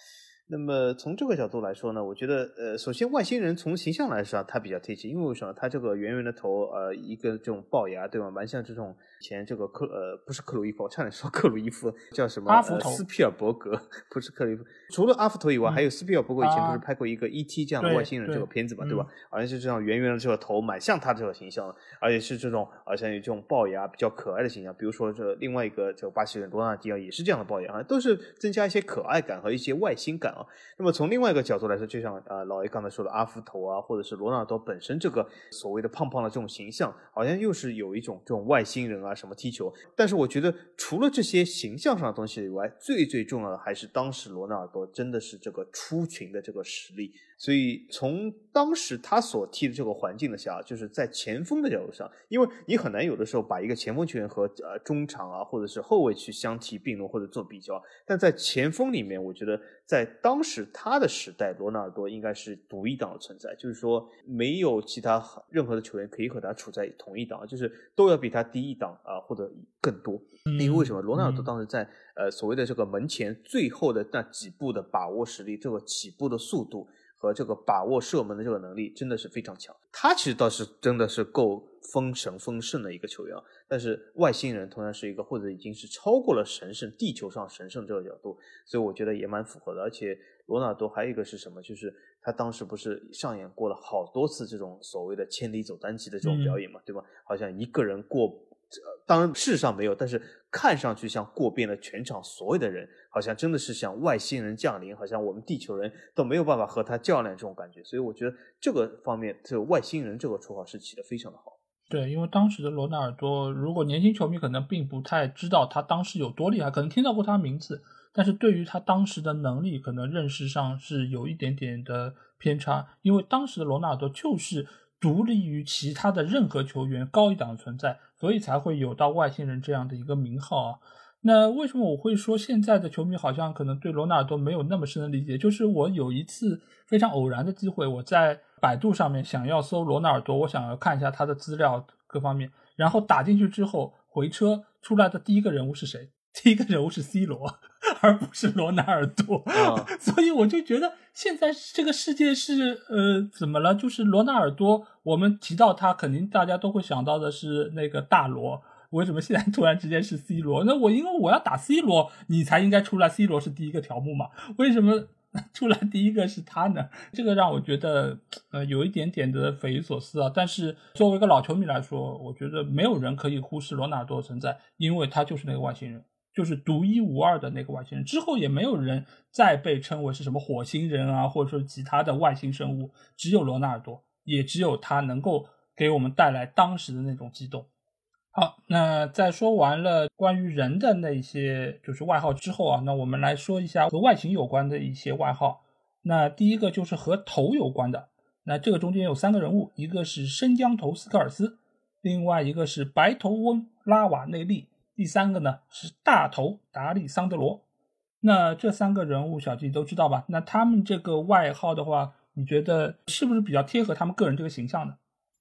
那么从这个角度来说呢，我觉得呃，首先外星人从形象来说啊，他比较贴切，因为为什么？他这个圆圆的头，呃，一个这种龅牙，对吧？蛮像这种以前这个克呃，不是克鲁伊夫，我差点说克鲁伊夫，叫什么？阿福头斯皮尔伯格，不是克鲁伊夫。除了阿福头以外，还有斯皮尔伯格以前不是拍过一个 E.T. 这样的外星人这个片子嘛，对吧？好像是这样圆圆的这个头，蛮像他这个形象，而且是这种好像有这种龅牙比较可爱的形象。比如说这另外一个这个巴西人罗纳尔迪奥也是这样的龅牙，好像都是增加一些可爱感和一些外星感那么从另外一个角度来说，就像呃老 A 刚才说的阿福头啊，或者是罗纳尔多本身这个所谓的胖胖的这种形象，好像又是有一种这种外星人啊什么踢球。但是我觉得除了这些形象上的东西以外，最最重要的还是当时罗纳尔多真的是这个出群的这个实力。所以从当时他所踢的这个环境的下，就是在前锋的角度上，因为你很难有的时候把一个前锋球员和呃中场啊或者是后卫去相提并论或者做比较，但在前锋里面，我觉得在当时他的时代，罗纳尔多应该是独一档的存在，就是说没有其他任何的球员可以和他处在同一档，就是都要比他低一档啊或者更多。因为为什么罗纳尔多当时在呃所谓的这个门前最后的那几步的把握实力，这个起步的速度。和这个把握射门的这个能力真的是非常强，他其实倒是真的是够封神封圣的一个球员，但是外星人同样是一个或者已经是超过了神圣地球上神圣这个角度，所以我觉得也蛮符合的。而且罗纳尔多还有一个是什么，就是他当时不是上演过了好多次这种所谓的千里走单骑的这种表演嘛，对吧？好像一个人过，当然事实上没有，但是看上去像过遍了全场所有的人。好像真的是像外星人降临，好像我们地球人都没有办法和他较量这种感觉，所以我觉得这个方面，这个外星人这个绰号是起的非常的好。对，因为当时的罗纳尔多，如果年轻球迷可能并不太知道他当时有多厉害，可能听到过他名字，但是对于他当时的能力，可能认识上是有一点点的偏差，因为当时的罗纳尔多就是独立于其他的任何球员高一档的存在，所以才会有到外星人这样的一个名号啊。那为什么我会说现在的球迷好像可能对罗纳尔多没有那么深的理解？就是我有一次非常偶然的机会，我在百度上面想要搜罗纳尔多，我想要看一下他的资料各方面，然后打进去之后回车出来的第一个人物是谁？第一个人物是 C 罗，而不是罗纳尔多。所以我就觉得现在这个世界是呃怎么了？就是罗纳尔多，我们提到他，肯定大家都会想到的是那个大罗。为什么现在突然之间是 C 罗？那我因为我要打 C 罗，你才应该出来。C 罗是第一个条目嘛？为什么 出来第一个是他呢？这个让我觉得呃有一点点的匪夷所思啊。但是作为一个老球迷来说，我觉得没有人可以忽视罗纳尔多的存在，因为他就是那个外星人，就是独一无二的那个外星人。之后也没有人再被称为是什么火星人啊，或者说其他的外星生物，只有罗纳尔多，也只有他能够给我们带来当时的那种激动。好，那在说完了关于人的那些就是外号之后啊，那我们来说一下和外形有关的一些外号。那第一个就是和头有关的，那这个中间有三个人物，一个是生姜头斯科尔斯，另外一个是白头翁拉瓦内利，第三个呢是大头达利桑德罗。那这三个人物小弟都知道吧？那他们这个外号的话，你觉得是不是比较贴合他们个人这个形象呢？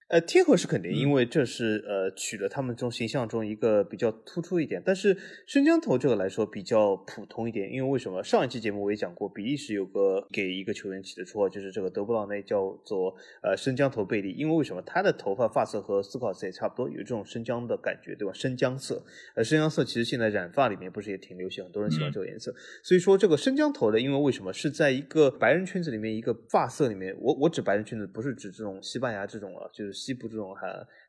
呃，贴合是肯定，因为这是呃取了他们这种形象中一个比较突出一点。但是生姜头这个来说比较普通一点，因为为什么？上一期节目我也讲过，比利时有个给一个球员起的绰号，就是这个德布劳内叫做呃生姜头贝利。因为为什么？他的头发发色和斯考斯也差不多，有这种生姜的感觉，对吧？生姜色，呃，生姜色其实现在染发里面不是也挺流行，很多人喜欢这个颜色。所以说这个生姜头的，因为为什么是在一个白人圈子里面一个发色里面？我我指白人圈子不是指这种西班牙这种啊，就是。西部这种哈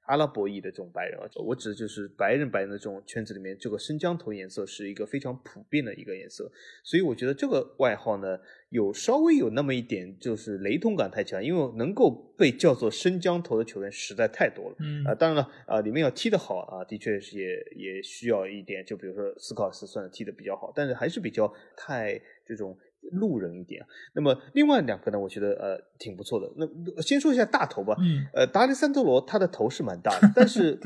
阿拉伯裔的这种白人啊，我指的就是白人白人的这种圈子里面，这个生姜头颜色是一个非常普遍的一个颜色，所以我觉得这个外号呢，有稍微有那么一点就是雷同感太强，因为能够被叫做生姜头的球员实在太多了。嗯啊，当然了啊，里面要踢得好啊，的确是也也需要一点，就比如说斯考斯算踢得比较好，但是还是比较太这种。路人一点，那么另外两个呢？我觉得呃挺不错的。那先说一下大头吧。嗯。呃，达利三德罗他的头是蛮大的，但是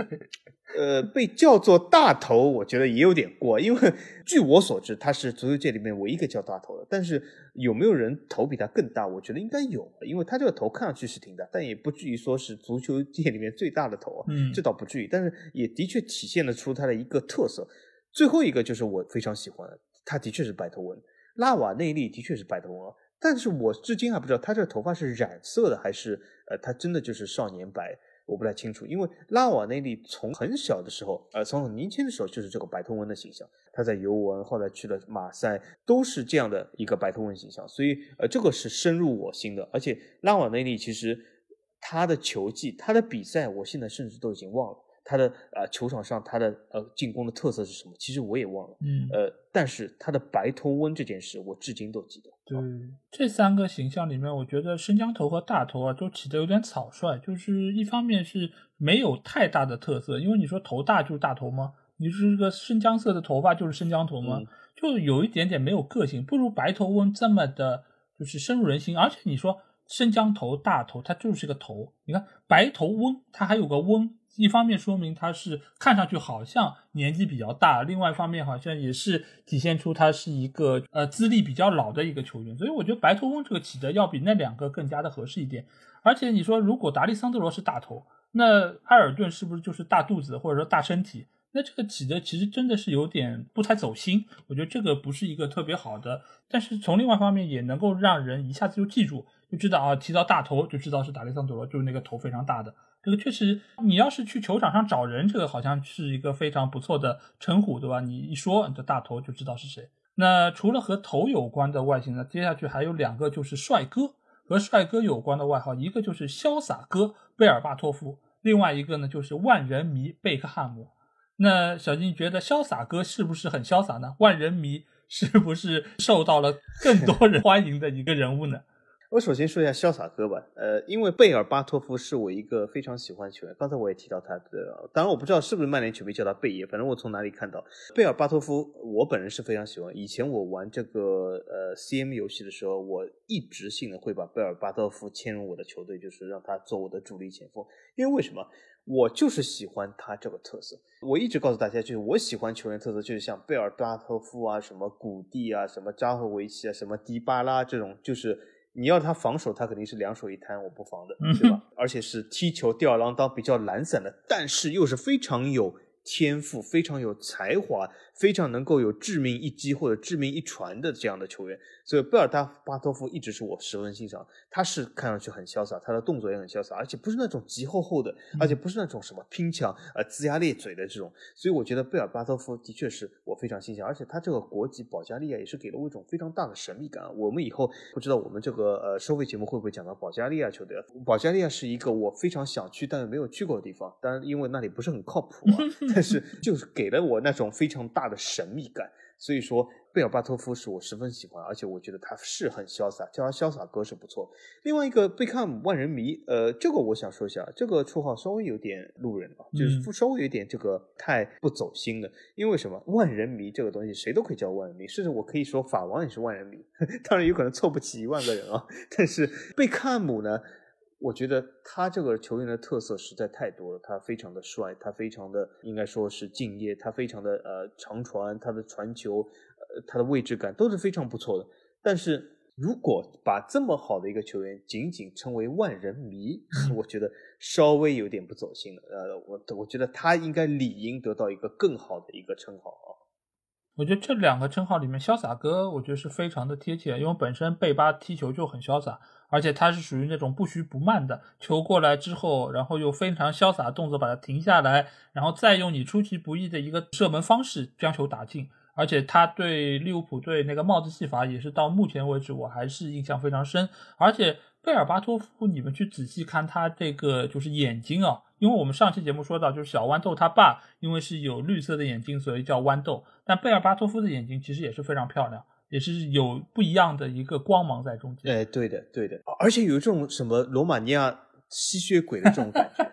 呃被叫做大头，我觉得也有点过。因为 据我所知，他是足球界里面唯一一个叫大头的。但是有没有人头比他更大？我觉得应该有，因为他这个头看上去是挺大，但也不至于说是足球界里面最大的头啊。嗯。这倒不至于，但是也的确体现得出他的一个特色。最后一个就是我非常喜欢的，他的确是白头纹。拉瓦内利的确是白头翁，但是我至今还不知道他这个头发是染色的还是呃，他真的就是少年白。我不太清楚，因为拉瓦内利从很小的时候，呃，从很年轻的时候就是这个白头翁的形象。他在尤文，后来去了马赛，都是这样的一个白头翁形象，所以呃，这个是深入我心的。而且拉瓦内利其实他的球技、他的比赛，我现在甚至都已经忘了。他的呃球场上他的呃进攻的特色是什么？其实我也忘了。嗯，呃，但是他的白头翁这件事，我至今都记得。对，这三个形象里面，我觉得生姜头和大头啊，都起的有点草率。就是一方面是没有太大的特色，因为你说头大就是大头吗？你是个生姜色的头发就是生姜头吗？就有一点点没有个性，不如白头翁这么的，就是深入人心。而且你说生姜头大头，它就是个头。你看白头翁，它还有个翁。一方面说明他是看上去好像年纪比较大，另外一方面好像也是体现出他是一个呃资历比较老的一个球员，所以我觉得白头翁这个起的要比那两个更加的合适一点。而且你说如果达利桑德罗是大头，那埃尔顿是不是就是大肚子或者说大身体？那这个起的其实真的是有点不太走心，我觉得这个不是一个特别好的，但是从另外方面也能够让人一下子就记住，就知道啊提到大头就知道是达利桑德罗，就是那个头非常大的。这个确实，你要是去球场上找人，这个好像是一个非常不错的称呼，对吧？你一说你的大头就知道是谁。那除了和头有关的外形呢，接下去还有两个就是帅哥和帅哥有关的外号，一个就是潇洒哥贝尔巴托夫，另外一个呢就是万人迷贝克汉姆。那小金觉得潇洒哥是不是很潇洒呢？万人迷是不是受到了更多人欢迎的一个人物呢？我首先说一下潇洒哥吧，呃，因为贝尔巴托夫是我一个非常喜欢球员，刚才我也提到他的，当然我不知道是不是曼联球迷叫他贝爷，反正我从哪里看到贝尔巴托夫，我本人是非常喜欢。以前我玩这个呃 CM 游戏的时候，我一直性的会把贝尔巴托夫签入我的球队，就是让他做我的主力前锋，因为为什么？我就是喜欢他这个特色。我一直告诉大家，就是我喜欢球员特色，就是像贝尔巴托夫啊，什么古蒂啊，什么扎赫维奇啊，什么迪巴拉这种，就是。你要他防守，他肯定是两手一摊，我不防的，对吧？而且是踢球吊儿郎当、比较懒散的，但是又是非常有天赋、非常有才华、非常能够有致命一击或者致命一传的这样的球员。所以贝尔达巴托夫一直是我十分欣赏，他是看上去很潇洒，他的动作也很潇洒，而且不是那种急厚厚的，而且不是那种什么拼抢、呃龇牙咧嘴的这种。所以我觉得贝尔巴托夫的确是我非常欣赏，而且他这个国籍保加利亚也是给了我一种非常大的神秘感。我们以后不知道我们这个呃收费节目会不会讲到保加利亚球队？保加利亚是一个我非常想去但是没有去过的地方，当然因为那里不是很靠谱啊，但是就是给了我那种非常大的神秘感。所以说，贝尔巴托夫是我十分喜欢，而且我觉得他是很潇洒，叫他潇洒哥是不错。另外一个贝克汉姆万人迷，呃，这个我想说一下，这个绰号稍微有点路人啊，就是稍微有点这个太不走心了。因为什么？万人迷这个东西谁都可以叫万人迷，甚至我可以说法王也是万人迷，当然有可能凑不齐一万个人啊。但是贝克汉姆呢？我觉得他这个球员的特色实在太多了，他非常的帅，他非常的应该说是敬业，他非常的呃长传，他的传球，呃他的位置感都是非常不错的。但是如果把这么好的一个球员仅仅称为万人迷，我觉得稍微有点不走心了。呃，我我觉得他应该理应得到一个更好的一个称号啊。我觉得这两个称号里面，潇洒哥我觉得是非常的贴切，因为本身贝巴踢球就很潇洒。而且他是属于那种不徐不慢的，球过来之后，然后又非常潇洒的动作把它停下来，然后再用你出其不意的一个射门方式将球打进。而且他对利物浦队那个帽子戏法也是到目前为止我还是印象非常深。而且贝尔巴托夫，你们去仔细看他这个就是眼睛啊，因为我们上期节目说到，就是小豌豆他爸因为是有绿色的眼睛，所以叫豌豆。但贝尔巴托夫的眼睛其实也是非常漂亮。也是有不一样的一个光芒在中间。哎，对的，对的，而且有一种什么罗马尼亚吸血鬼的这种感觉，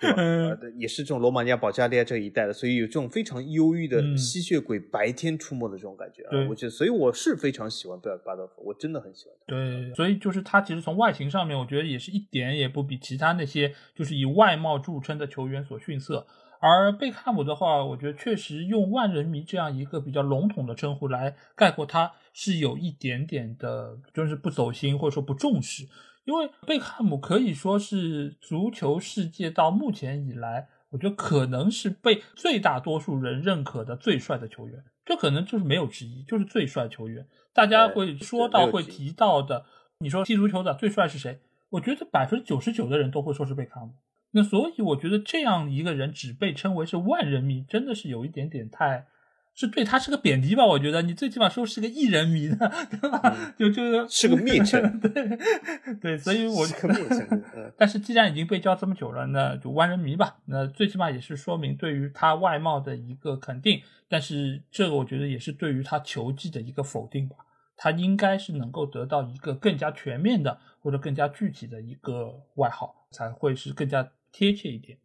对吧？也是这种罗马尼亚、保加利亚这一带的，所以有这种非常忧郁的吸血鬼白天出没的这种感觉啊。我觉得，所以我是非常喜欢贝尔巴多夫，我真的很喜欢。对，所以就是他其实从外形上面，我觉得也是一点也不比其他那些就是以外貌著称的球员所逊色。而贝克汉姆的话，我觉得确实用“万人迷”这样一个比较笼统的称呼来概括他，是有一点点的，就是不走心或者说不重视。因为贝克汉姆可以说是足球世界到目前以来，我我觉得可能是被最大多数人认可的最帅的球员，这可能就是没有之一，就是最帅球员。大家会说到会提到的，你说踢足球的最帅是谁？我觉得百分之九十九的人都会说是贝克汉姆。那所以我觉得这样一个人只被称为是万人迷，真的是有一点点太。是对他是个贬低吧？我觉得你最起码说是个艺人迷呢，对吧？就就是 是个蔑称，对对，所以我。但是既然已经被叫这么久了，那就万人迷吧。那最起码也是说明对于他外貌的一个肯定，但是这个我觉得也是对于他球技的一个否定吧。他应该是能够得到一个更加全面的或者更加具体的一个外号，才会是更加贴切一点。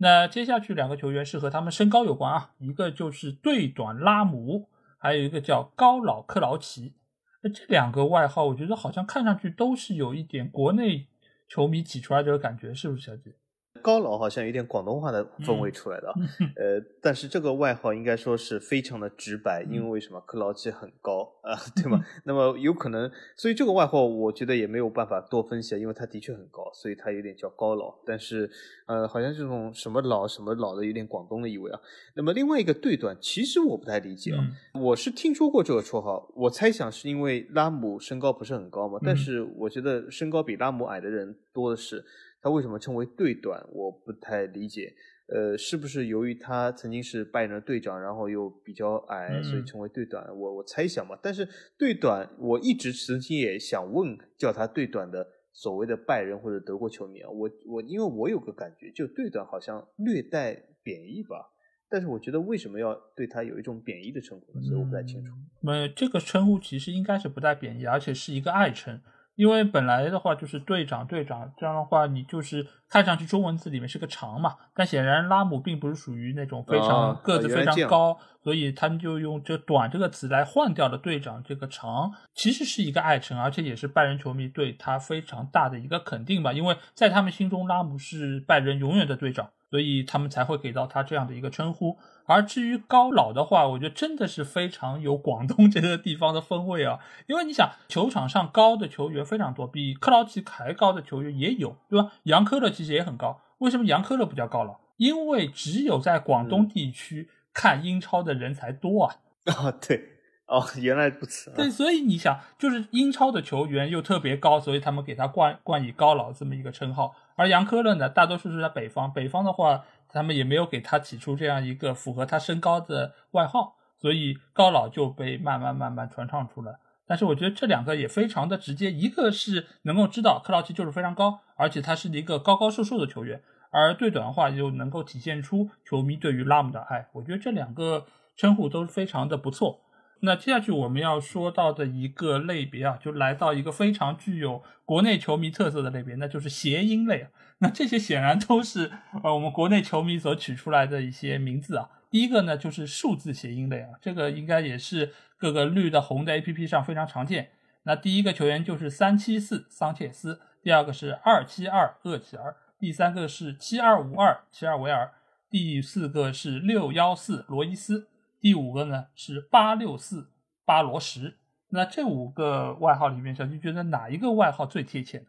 那接下去两个球员是和他们身高有关啊，一个就是队短拉姆，还有一个叫高老克劳奇。那这两个外号，我觉得好像看上去都是有一点国内球迷挤出来这个感觉，是不是小姐？高老好像有点广东话的风味出来的，呃，但是这个外号应该说是非常的直白，因为为什么克劳奇很高啊，对吗？那么有可能，所以这个外号我觉得也没有办法多分析，因为他的确很高，所以他有点叫高老。但是呃，好像这种什么老什么老的有点广东的意味啊。那么另外一个对短，其实我不太理解啊，我是听说过这个绰号，我猜想是因为拉姆身高不是很高嘛，但是我觉得身高比拉姆矮的人多的是。他为什么称为队短？我不太理解。呃，是不是由于他曾经是拜仁的队长，然后又比较矮，所以称为队短？我我猜想嘛。但是队短，我一直曾经也想问叫他队短的所谓的拜仁或者德国球迷啊。我我因为我有个感觉，就队短好像略带贬义吧。但是我觉得为什么要对他有一种贬义的称呼呢？所以我不太清楚。呃，这个称呼其实应该是不带贬义，而且是一个爱称。因为本来的话就是队长，队长这样的话，你就是看上去中文字里面是个长嘛，但显然拉姆并不是属于那种非常个子非常高，所以他们就用这短这个词来换掉了队长这个长，其实是一个爱称，而且也是拜仁球迷对他非常大的一个肯定吧，因为在他们心中拉姆是拜仁永远的队长，所以他们才会给到他这样的一个称呼。而至于高老的话，我觉得真的是非常有广东 这个地方的风味啊！因为你想，球场上高的球员非常多，比克劳奇还高的球员也有，对吧？杨科勒其实也很高，为什么杨科勒不叫高老？因为只有在广东地区看英超的人才多啊！啊，对，哦，原来如此。对，所以你想，就是英超的球员又特别高，所以他们给他冠冠以高老这么一个称号。而杨科勒呢，大多数是在北方，北方的话。他们也没有给他起出这样一个符合他身高的外号，所以高老就被慢慢慢慢传唱出来。但是我觉得这两个也非常的直接，一个是能够知道克劳奇就是非常高，而且他是一个高高瘦瘦的球员，而对短的话又能够体现出球迷对于拉姆的爱。我觉得这两个称呼都是非常的不错。那接下去我们要说到的一个类别啊，就来到一个非常具有国内球迷特色的类别，那就是谐音类啊。那这些显然都是呃我们国内球迷所取出来的一些名字啊。第一个呢就是数字谐音类啊，这个应该也是各个绿的红的 A P P 上非常常见。那第一个球员就是三七四桑切斯，第二个是二七二厄齐尔，第三个是七二五二齐尔维尔，第四个是六幺四罗伊斯。第五个呢是八六四巴罗什，那这五个外号里面，小军觉得哪一个外号最贴切呢？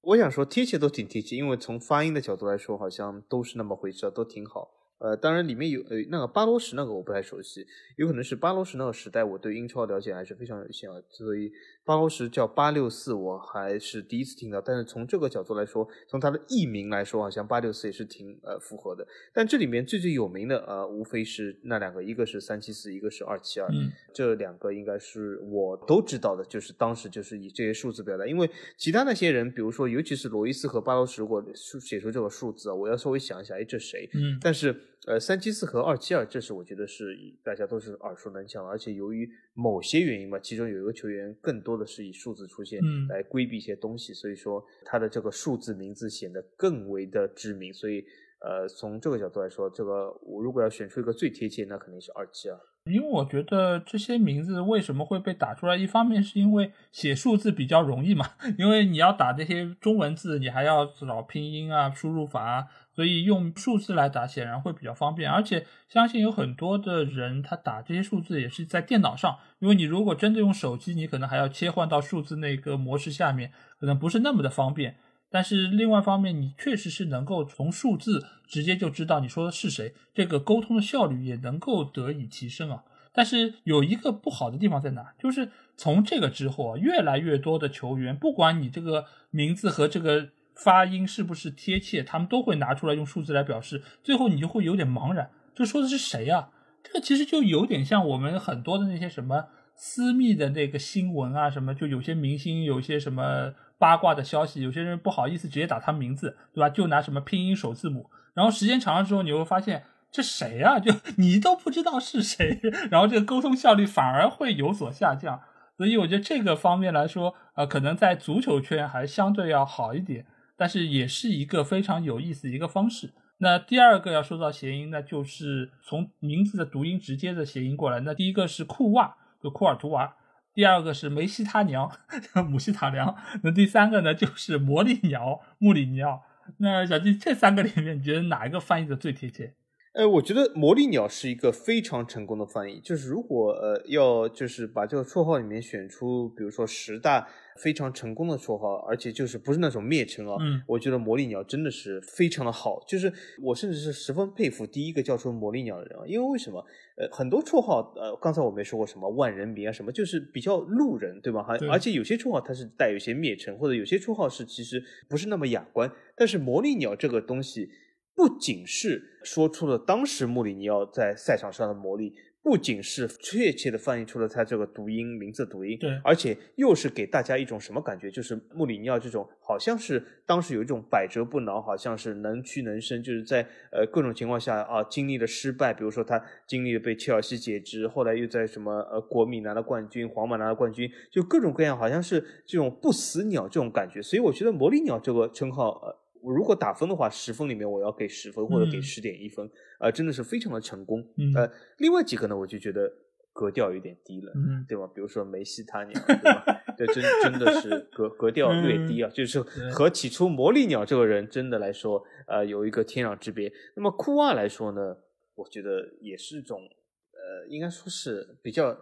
我想说贴切都挺贴切，因为从发音的角度来说，好像都是那么回事，都挺好。呃，当然里面有呃那个巴罗什那个我不太熟悉，有可能是巴罗什那个时代我对英超了解还是非常有限啊，所以。巴罗什叫八六四，我还是第一次听到。但是从这个角度来说，从它的译名来说，好像八六四也是挺呃符合的。但这里面最最有名的呃，无非是那两个，一个是三七四，一个是二七二。嗯，这两个应该是我都知道的，就是当时就是以这些数字表达。因为其他那些人，比如说尤其是罗伊斯和巴罗什，如果写出这个数字啊，我要稍微想一下，哎，这谁？嗯，但是呃，三七四和二七二，这是我觉得是大家都是耳熟能详，而且由于某些原因嘛，其中有一个球员更多的是以数字出现来规避一些东西，所以说他的这个数字名字显得更为的知名。所以，呃，从这个角度来说，这个我如果要选出一个最贴切，那肯定是二七二。因为我觉得这些名字为什么会被打出来？一方面是因为写数字比较容易嘛，因为你要打这些中文字，你还要找拼音啊、输入法啊。所以用数字来打显然会比较方便，而且相信有很多的人他打这些数字也是在电脑上，因为你如果真的用手机，你可能还要切换到数字那个模式下面，可能不是那么的方便。但是另外一方面，你确实是能够从数字直接就知道你说的是谁，这个沟通的效率也能够得以提升啊。但是有一个不好的地方在哪？就是从这个之后啊，越来越多的球员，不管你这个名字和这个发音是不是贴切，他们都会拿出来用数字来表示，最后你就会有点茫然，这说的是谁啊？这个其实就有点像我们很多的那些什么私密的那个新闻啊，什么就有些明星有些什么。八卦的消息，有些人不好意思直接打他名字，对吧？就拿什么拼音首字母，然后时间长了之后，你会发现这谁啊？就你都不知道是谁，然后这个沟通效率反而会有所下降。所以我觉得这个方面来说，呃，可能在足球圈还相对要好一点，但是也是一个非常有意思的一个方式。那第二个要说到谐音，呢就是从名字的读音直接的谐音过来。那第一个是库瓦，就库尔图瓦。第二个是梅西他娘，姆西塔良。那第三个呢，就是魔力鸟穆里尼奥。那小金，这三个里面，你觉得哪一个翻译的最贴切？呃，我觉得魔力鸟是一个非常成功的翻译。就是如果呃要就是把这个绰号里面选出，比如说十大非常成功的绰号，而且就是不是那种蔑称啊，嗯，我觉得魔力鸟真的是非常的好。就是我甚至是十分佩服第一个叫出魔力鸟的人啊，因为为什么？呃，很多绰号，呃，刚才我没说过什么万人迷啊，什么就是比较路人，对吧？还而且有些绰号它是带有一些蔑称，或者有些绰号是其实不是那么雅观。但是魔力鸟这个东西。不仅是说出了当时穆里尼奥在赛场上的魔力，不仅是确切的翻译出了他这个读音名字读音，对，而且又是给大家一种什么感觉？就是穆里尼奥这种好像是当时有一种百折不挠，好像是能屈能伸，就是在呃各种情况下啊经历了失败，比如说他经历了被切尔西解职，后来又在什么呃国米拿了冠军，皇马拿了冠军，就各种各样，好像是这种不死鸟这种感觉。所以我觉得魔力鸟这个称号呃。如果打分的话，十分里面我要给十分或者给十点一分，呃，真的是非常的成功。呃，另外几个呢，我就觉得格调有点低了，对吧？比如说梅西他娘，对吧？对，真真的是格格调略低啊，就是和起初魔力鸟这个人真的来说，呃，有一个天壤之别。那么库瓦来说呢，我觉得也是一种，呃，应该说是比较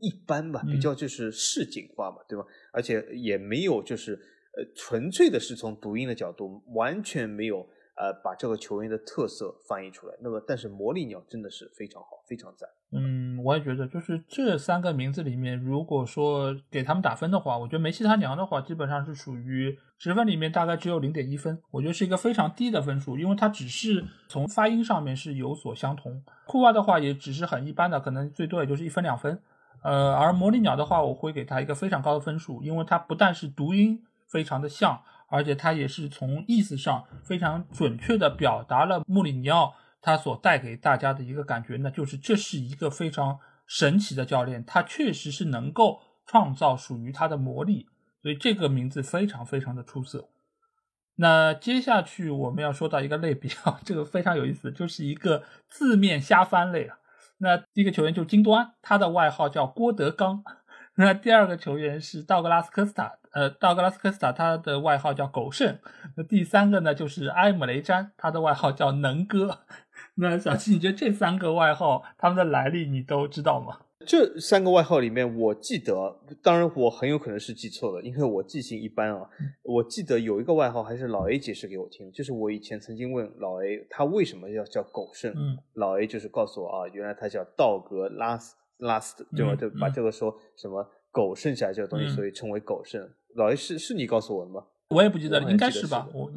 一般吧，比较就是市井化嘛，对吧？而且也没有就是。呃，纯粹的是从读音的角度，完全没有呃把这个球员的特色翻译出来。那么，但是魔力鸟真的是非常好，非常赞。嗯，我也觉得，就是这三个名字里面，如果说给他们打分的话，我觉得梅西他娘的话，基本上是属于十分里面大概只有零点一分，我觉得是一个非常低的分数，因为它只是从发音上面是有所相同。库瓦的话也只是很一般的，可能最多也就是一分两分。呃，而魔力鸟的话，我会给他一个非常高的分数，因为它不但是读音。非常的像，而且他也是从意思上非常准确的表达了穆里尼奥他所带给大家的一个感觉，那就是这是一个非常神奇的教练，他确实是能够创造属于他的魔力，所以这个名字非常非常的出色。那接下去我们要说到一个类别啊，这个非常有意思，就是一个字面瞎翻类啊。那第一个球员就是金多安，他的外号叫郭德纲。那第二个球员是道格拉斯科斯塔。呃，道格拉斯科斯塔他的外号叫狗剩。那第三个呢，就是埃姆雷詹，他的外号叫能哥。那小七，你觉得这三个外号他们的来历你都知道吗？这三个外号里面，我记得，当然我很有可能是记错了，因为我记性一般啊。我记得有一个外号还是老 A 解释给我听，就是我以前曾经问老 A 他为什么要叫狗剩，嗯，老 A 就是告诉我啊，原来他叫道格拉斯拉斯，对吧？就把这个说什么狗剩下来这个东西，所以称为狗剩。老 A 是是你告诉我的吗？我也不记得了，应该是吧？我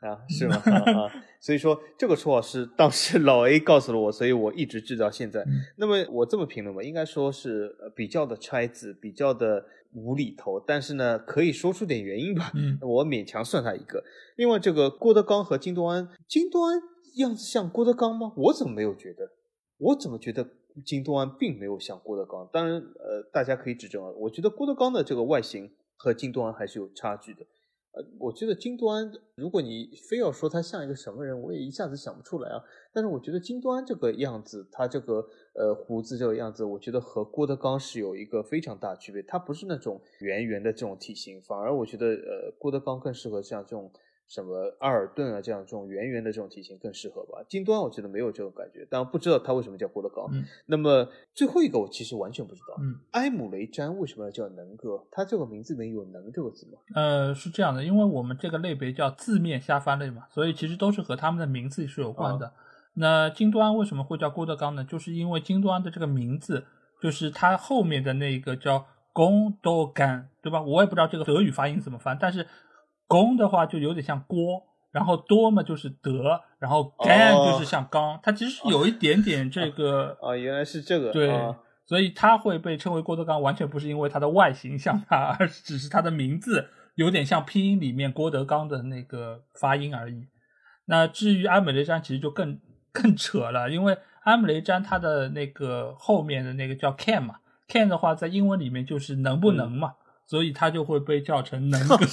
啊，是吗？啊，所以说这个绰号是当时老 A 告诉了我，所以我一直记到现在。那么我这么评论吧，应该说是比较的拆字，比较的无厘头，但是呢，可以说出点原因吧。嗯，我勉强算他一个。另外，这个郭德纲和金多安，金多安样子像郭德纲吗？我怎么没有觉得？我怎么觉得金多安并没有像郭德纲？当然，呃，大家可以指正啊。我觉得郭德纲的这个外形。和金都安还是有差距的，呃，我觉得金都安，如果你非要说他像一个什么人，我也一下子想不出来啊。但是我觉得金都安这个样子，他这个呃胡子这个样子，我觉得和郭德纲是有一个非常大区别。他不是那种圆圆的这种体型，反而我觉得呃郭德纲更适合像这种什么阿尔顿啊这样这种圆圆的这种体型更适合吧。金端我觉得没有这种感觉，但不知道他为什么叫郭德纲。嗯那么最后一个我其实完全不知道，嗯，埃姆雷詹为什么要叫能哥？他这个名字里面有“能”这个字吗？呃，是这样的，因为我们这个类别叫字面瞎翻类嘛，所以其实都是和他们的名字是有关的。那金端为什么会叫郭德纲呢？就是因为金端的这个名字，就是它后面的那个叫龚多干，对吧？我也不知道这个德语发音怎么翻，但是龚的话就有点像锅，然后多嘛就是德，然后干哦就是像刚，它其实是有一点点这个啊，原来是这个。对，啊所以它会被称为郭德纲，完全不是因为它的外形像他，而只是它的名字有点像拼音里面郭德纲的那个发音而已。那至于阿姆雷詹，其实就更更扯了，因为阿姆雷詹它的那个后面的那个叫 can 嘛，can 的话在英文里面就是能不能嘛，所以他就会被叫成能 哥。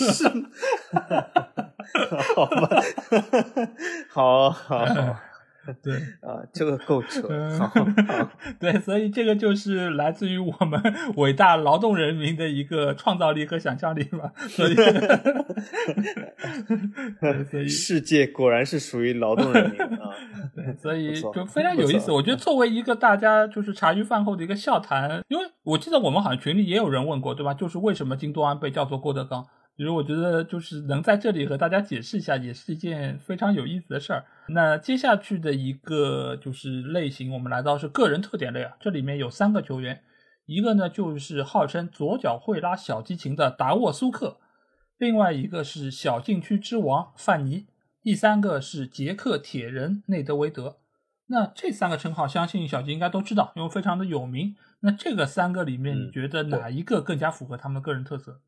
好吧，好好好 对。啊，这个够扯。嗯好好 对，所以这个就是来自于我们伟大劳动人民的一个创造力和想象力吧。所以，对所以世界果然是属于劳动人民啊。对，所以就非常有意思。我觉得作为一个大家就是茶余饭后的一个笑谈，因为我记得我们好像群里也有人问过，对吧？就是为什么金多安被叫做郭德纲？其实我觉得就是能在这里和大家解释一下，也是一件非常有意思的事儿。那接下去的一个就是类型，我们来到是个人特点类啊，这里面有三个球员，一个呢就是号称左脚会拉小提琴的达沃苏克，另外一个是小禁区之王范尼，第三个是捷克铁人内德维德。那这三个称号，相信小吉应该都知道，因为非常的有名。那这个三个里面，嗯你觉得哪一个更加符合他们的个人特色？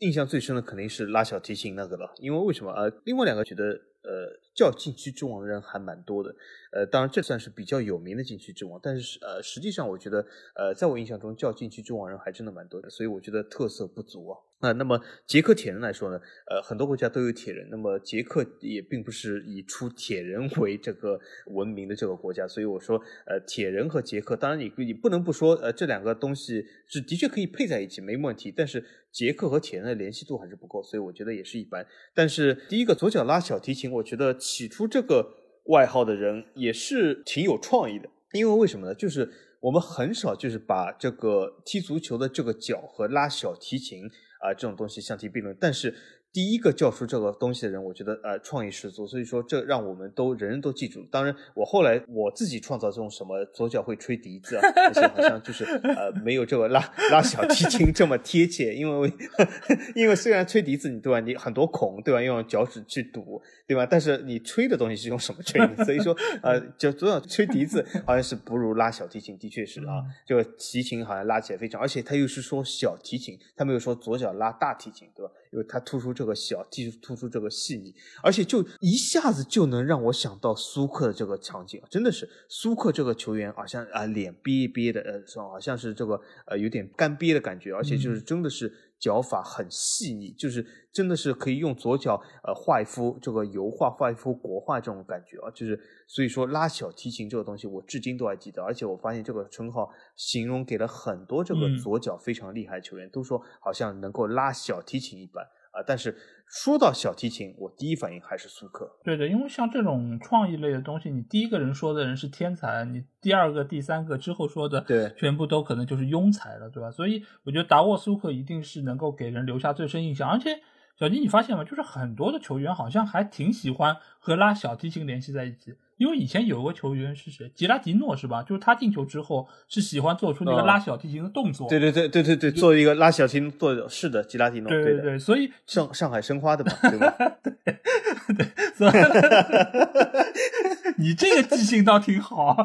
印象最深的肯定是拉小提琴那个了，因为为什么？呃，另外两个觉得，呃，叫禁区之王的人还蛮多的，呃，当然这算是比较有名的禁区之王，但是呃，实际上我觉得，呃，在我印象中叫禁区之王人还真的蛮多的，所以我觉得特色不足啊。啊、那么捷克铁人来说呢，呃，很多国家都有铁人，那么捷克也并不是以出铁人为这个闻名的这个国家，所以我说，呃，铁人和捷克，当然你你不能不说，呃，这两个东西是的确可以配在一起，没问题，但是捷克和铁人的联系度还是不够，所以我觉得也是一般。但是第一个左脚拉小提琴，我觉得起初这个外号的人也是挺有创意的，因为为什么呢？就是我们很少就是把这个踢足球的这个脚和拉小提琴啊、这种东西相提并论，但是。第一个叫出这个东西的人，我觉得呃创意十足，所以说这让我们都人人都记住。当然，我后来我自己创造这种什么左脚会吹笛子啊，那些好像就是 呃没有这个拉拉小提琴这么贴切，因为 因为虽然吹笛子你对吧，你很多孔对吧，用脚趾去堵对吧，但是你吹的东西是用什么吹的？所以说呃，就左脚吹笛子好像是不如拉小提琴，的确是啊，这个提琴好像拉起来非常，而且他又是说小提琴，他没有说左脚拉大提琴对吧？因为他突出这个小，突出突出这个细腻，而且就一下子就能让我想到苏克的这个场景，真的是苏克这个球员好像啊脸憋憋的，呃，好像是这个呃有点干瘪的感觉，而且就是真的是脚法很细腻，就是真的是可以用左脚呃画一幅这个油画，画一幅国画这种感觉啊，就是所以说拉小提琴这个东西我至今都还记得，而且我发现这个称号形容给了很多这个嗯左脚非常厉害的球员，都说好像能够拉小提琴一般。啊，但是说到小提琴，我第一反应还是苏克。对的，因为像这种创意类的东西，你第一个人说的人是天才，你第二个、第三个之后说的，对全部都可能就是庸才了，对吧？所以我觉得达沃苏克一定是能够给人留下最深印象，而且小金，你发现吗？就是很多的球员好像还挺喜欢和拉小提琴联系在一起。因为以前有个球员是谁，吉拉迪诺是吧？就是他进球之后是喜欢做出那个嗯拉小提琴的动作。对对对对对对，做一个拉小提琴做的是的，吉拉迪诺，对对对，所以上上海申花的嘛，对吧？所以 你这个记性倒挺好。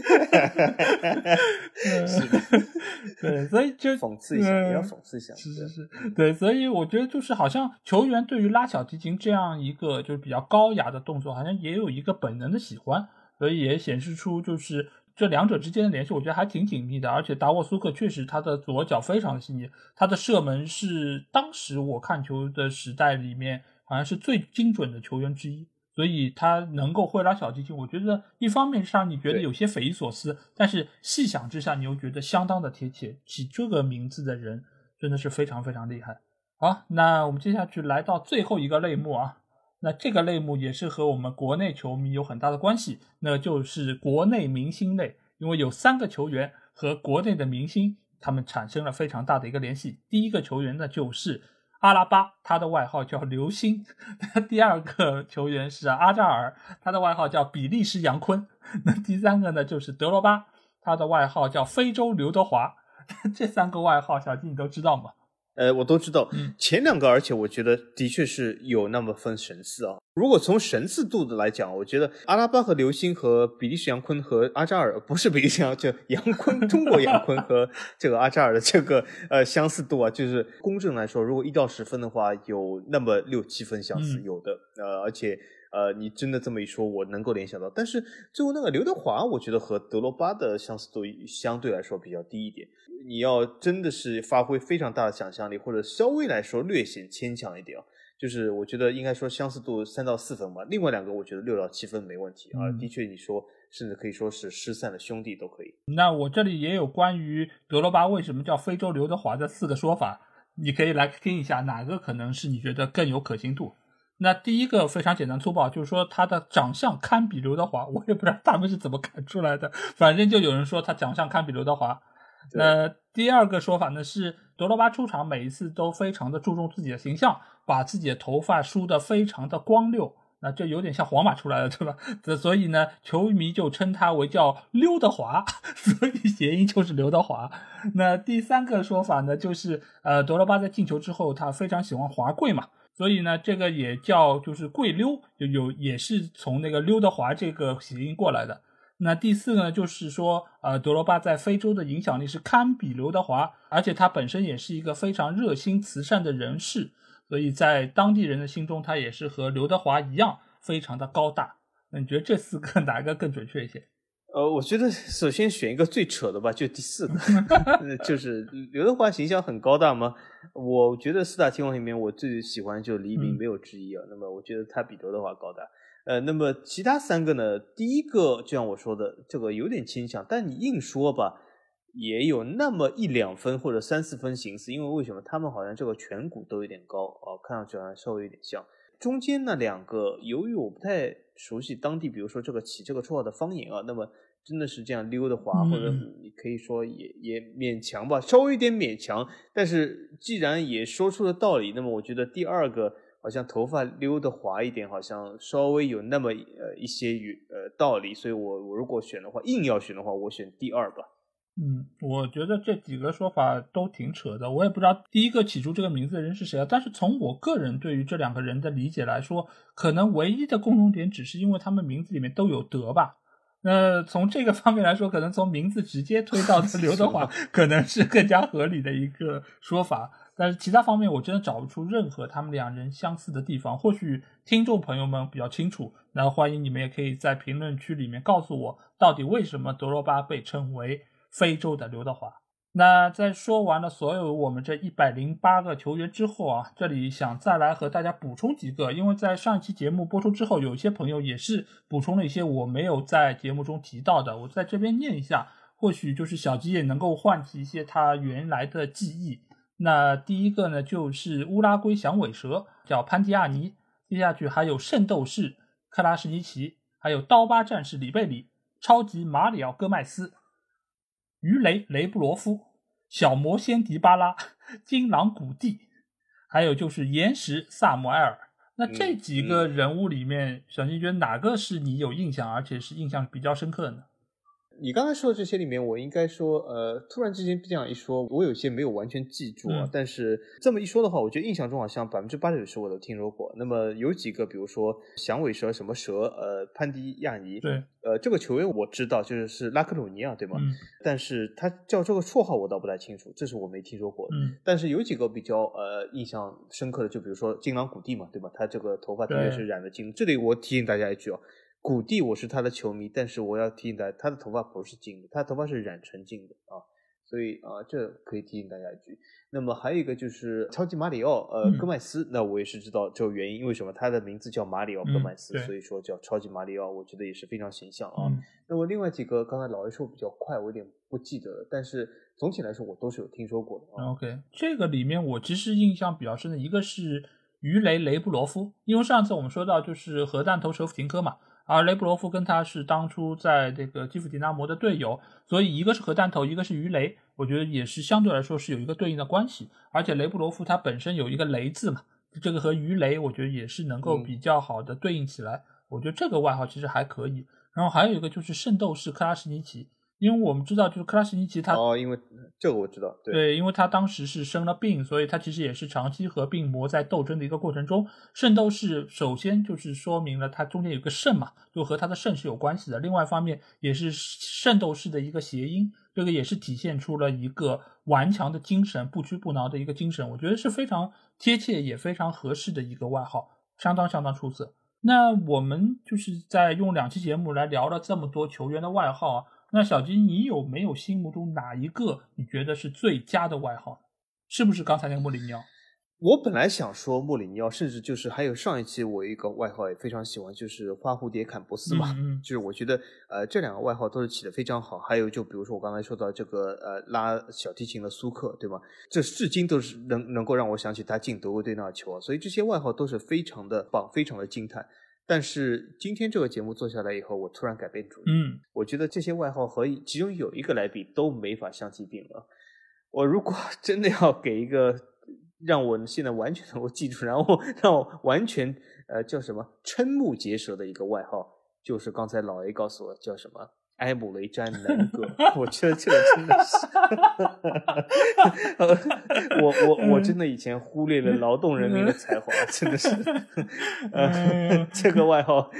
是的，对，所以就讽刺一下，嗯也要讽刺一下。是是是，对，所以我觉得就是好像球员对于拉小提琴这样一个就是比较高雅的动作，好像也有一个本能的喜欢，所以也显示出就是这两者之间的联系，我觉得还挺紧密的。而且达沃苏克确实他的左脚非常细腻，他的射门是当时我看球的时代里面好像是最精准的球员之一。所以他能够会拉小提琴，我觉得一方面是让你觉得有些匪夷所思，但是细想之下，你又觉得相当的贴切。起这个名字的人真的是非常非常厉害。好，那我们接下去来到最后一个类目啊，那这个类目也是和我们国内球迷有很大的关系，那就是国内明星类，因为有三个球员和国内的明星他们产生了非常大的一个联系。第一个球员呢就是阿拉巴，他的外号叫流星；第二个球员是阿扎尔，他的外号叫比利时杨坤；那第三个呢就是德罗巴，他的外号叫非洲刘德华。这三个外号，小金你都知道吗？呃，我都知道，前两个，而且我觉得的确是有那么分神似啊。如果从神似度的来讲，我觉得阿拉巴和刘星和比利时杨坤和阿扎尔不是比利时杨，就杨坤，中国杨坤和这个阿扎尔的这个呃相似度啊，就是公正来说，如果一到十分的话，有那么六七分相似，有的，呃，而且。呃，你真的这么一说，我能够联想到。但是最后那个刘德华，我觉得和德罗巴的相似度相对来说比较低一点。你要真的是发挥非常大的想象力，或者稍微来说略显牵强一点啊，就是我觉得应该说相似度三到四分吧。另外两个我觉得六到七分没问题啊。的确，你说甚至可以说是失散的兄弟都可以。那我这里也有关于德罗巴为什么叫非洲刘德华的四个说法，你可以来听一下，哪个可能是你觉得更有可信度？那第一个非常简单粗暴，就是说他的长相堪比刘德华，我也不知道他们是怎么看出来的，反正就有人说他长相堪比刘德华。那第二个说法呢是德罗巴出场每一次都非常的注重自己的形象，把自己的头发梳得非常的光溜，那这有点像皇马出来的，对吧？这所以呢，球迷就称他为叫刘德华，所以谐音就是刘德华。那第三个说法呢，就是呃，德罗巴在进球之后，他非常喜欢华贵嘛。所以呢，这个也叫就是跪溜，就有也是从那个刘德华这个谐音过来的。那第四个呢，就是说，呃，德罗巴在非洲的影响力是堪比刘德华，而且他本身也是一个非常热心慈善的人士，所以在当地人的心中，他也是和刘德华一样非常的高大。那你觉得这四个 哪个更准确一些？呃，我觉得首先选一个最扯的吧，就第四个，就是刘德华形象很高大吗？我觉得四大天王里面，我最喜欢就黎明，没有之一啊。那么我觉得他比刘德华高大。呃，那么其他三个呢？第一个就像我说的，这个有点牵强，但你硬说吧，也有那么一两分或者三四分形似。因为为什么？他们好像这个颧骨都有点高啊，看上去好像稍微有点像。中间那两个，由于我不太熟悉当地，比如说这个起这个绰号的方言啊，那么真的是这样溜的滑，或者你可以说也也勉强吧，稍微有点勉强。但是既然也说出了道理，那么我觉得第二个好像头发溜的滑一点，好像稍微有那么呃一些与呃道理。所以我我如果选的话，硬要选的话，我选第二吧。嗯，我觉得这几个说法都挺扯的，我也不知道第一个起出这个名字的人是谁啊。但是从我个人对于这两个人的理解来说，可能唯一的共同点只是因为他们名字里面都有德吧。那从这个方面来说，可能从名字直接推到刘德华，可能是更加合理的一个说法。但是其他方面，我真的找不出任何他们两人相似的地方。或许听众朋友们比较清楚，那欢迎你们也可以在评论区里面告诉我，到底为什么德罗巴被称为。非洲的刘德华。那在说完了所有我们这一百零八个球员之后啊，这里想再来和大家补充几个，因为在上一期节目播出之后，有一些朋友也是补充了一些我没有在节目中提到的，我在这边念一下，或许就是小吉也能够唤起一些他原来的记忆。那第一个呢，就是乌拉圭响尾蛇，叫潘蒂亚尼；接下去还有圣斗士克拉什尼奇，还有刀疤战士里贝里，超级马里奥戈麦斯。鱼雷雷布罗夫、小魔仙迪巴拉、金狼古蒂，还有就是岩石萨摩埃尔。那这几个人物里面，小新觉得哪个是你有印象，而且是印象比较深刻的呢？你刚才说的这些里面，我应该说，呃，突然之间这样一说，我有些没有完全记住啊。但是这么一说的话，我觉得印象中好像百分之八九十我都听说过。那么有几个，比如说响尾蛇什么蛇，呃，潘迪亚尼，对，呃，这个球员我知道，就是是拉克鲁尼亚，对吗？嗯。但是他叫这个绰号我倒不太清楚，这是我没听说过。嗯。但是有几个比较呃印象深刻的，就比如说金狼古蒂嘛，对吧？他这个头发的确是染的金。这里我提醒大家一句哦。古蒂，我是他的球迷，但是我要提醒大家，他的头发不是金的，他的头发是染成金的啊，所以啊，这可以提醒大家一句。那么还有一个就是超级马里奥，呃，戈麦斯，那我也是知道这个原因，为什么他的名字叫马里奥戈麦斯，所以说叫超级马里奥，我觉得也是非常形象啊。那么另外几个，刚才老爷说比较快，我有点不记得了，但是总体来说我都是有听说过的。啊 OK，这个里面我其实印象比较深的一个是。鱼雷雷布罗夫，因为上次我们说到就是核弹头舍甫琴科嘛，而雷布罗夫跟他是当初在这个基辅迪纳摩的队友，所以一个是核弹头，一个是鱼雷，我觉得也是相对来说是有一个对应的关系。而且雷布罗夫他本身有一个雷字嘛，这个和鱼雷我觉得也是能够比较好的对应起来。我觉得这个外号其实还可以。然后还有一个就是圣斗士克拉什尼奇。因为我们知道，就是克拉什尼奇他哦，因为这个我知道，对，因为他当时是生了病，所以他其实也是长期和病魔在斗争的一个过程中。圣斗士首先就是说明了他中间有个圣嘛，就和他的圣是有关系的。另外一方面也是圣斗士的一个谐音，这个也是体现出了一个顽强的精神、不屈不挠的一个精神。我觉得是非常贴切也非常合适的一个外号，相当相当出色。那我们就是在用两期节目来聊了这么多球员的外号啊。那小金，你有没有心目中哪一个你觉得是最佳的外号？是不是刚才那个穆里尼奥？我本来想说穆里尼奥，甚至就是还有上一期我一个外号也非常喜欢，就是花蝴蝶坎博斯嘛。嗯就是我觉得呃这两个外号都是起的非常好。还有就比如说我刚才说到这个呃拉小提琴的苏克，对吗？这至今都是能能够让我想起他进德国队那球啊。所以这些外号都是非常的棒，非常的惊叹。但是今天这个节目做下来以后，我突然改变主意。嗯，我觉得这些外号和其中有一个来比都没法相提并论。我如果 真的要给一个让我现在完全 能够记住，然后 让我完全呃叫什么瞠目结舌的一个外号，就是刚才老 A 告诉我叫什么。埃姆雷詹南哥，我觉得这个真的是，我我我真的以前忽略了劳动人民的才华，真的是，呃，这个外号，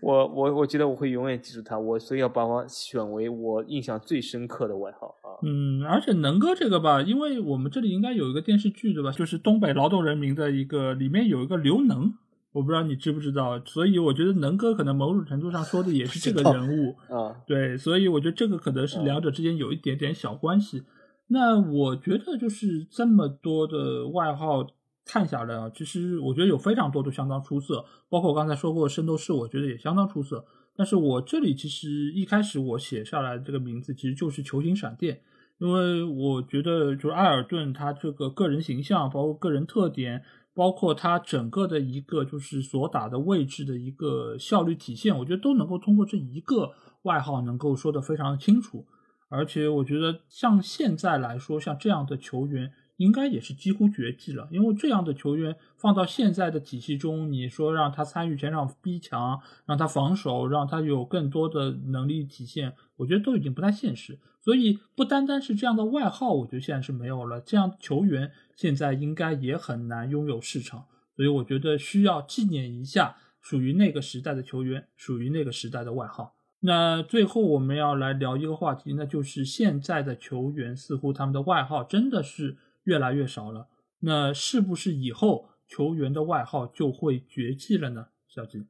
我我我觉得我会永远记住他，我所以要把我选为我印象最深刻的外号啊。嗯，而且能哥这个吧，因为我们这里应该有一个电视剧对吧，就是东北劳动人民的一个，里面有一个刘能。我不知道你知不知道，所以我觉得能哥可能某种程度上说的也是这个人物啊，对，所以我觉得这个可能是两者之间有一点点小关系。那我觉得就是这么多的外号看下来啊，其实我觉得有非常多都相当出色，包括我刚才说过圣斗士，我觉得也相当出色。但是我这里其实一开始我写下来这个名字其实就是球形闪电，因为我觉得就是艾尔顿他这个个人形象，包括个人特点。包括他整个的一个就是所打的位置的一个效率体现，我觉得都能够通过这一个外号能够说得非常清楚。而且我觉得像现在来说，像这样的球员应该也是几乎绝迹了，因为这样的球员放到现在的体系中，你说让他参与前场逼抢，让他防守，让他有更多的能力体现，我觉得都已经不太现实。所以不单单是这样的外号，我觉得现在是没有了。这样球员现在应该也很难拥有市场，所以我觉得需要纪念一下属于那个时代的球员，属于那个时代的外号。那最后我们要来聊一个话题，那就是现在的球员似乎他们的外号真的是越来越少了。那是不是以后球员的外号就会绝迹了呢？小金。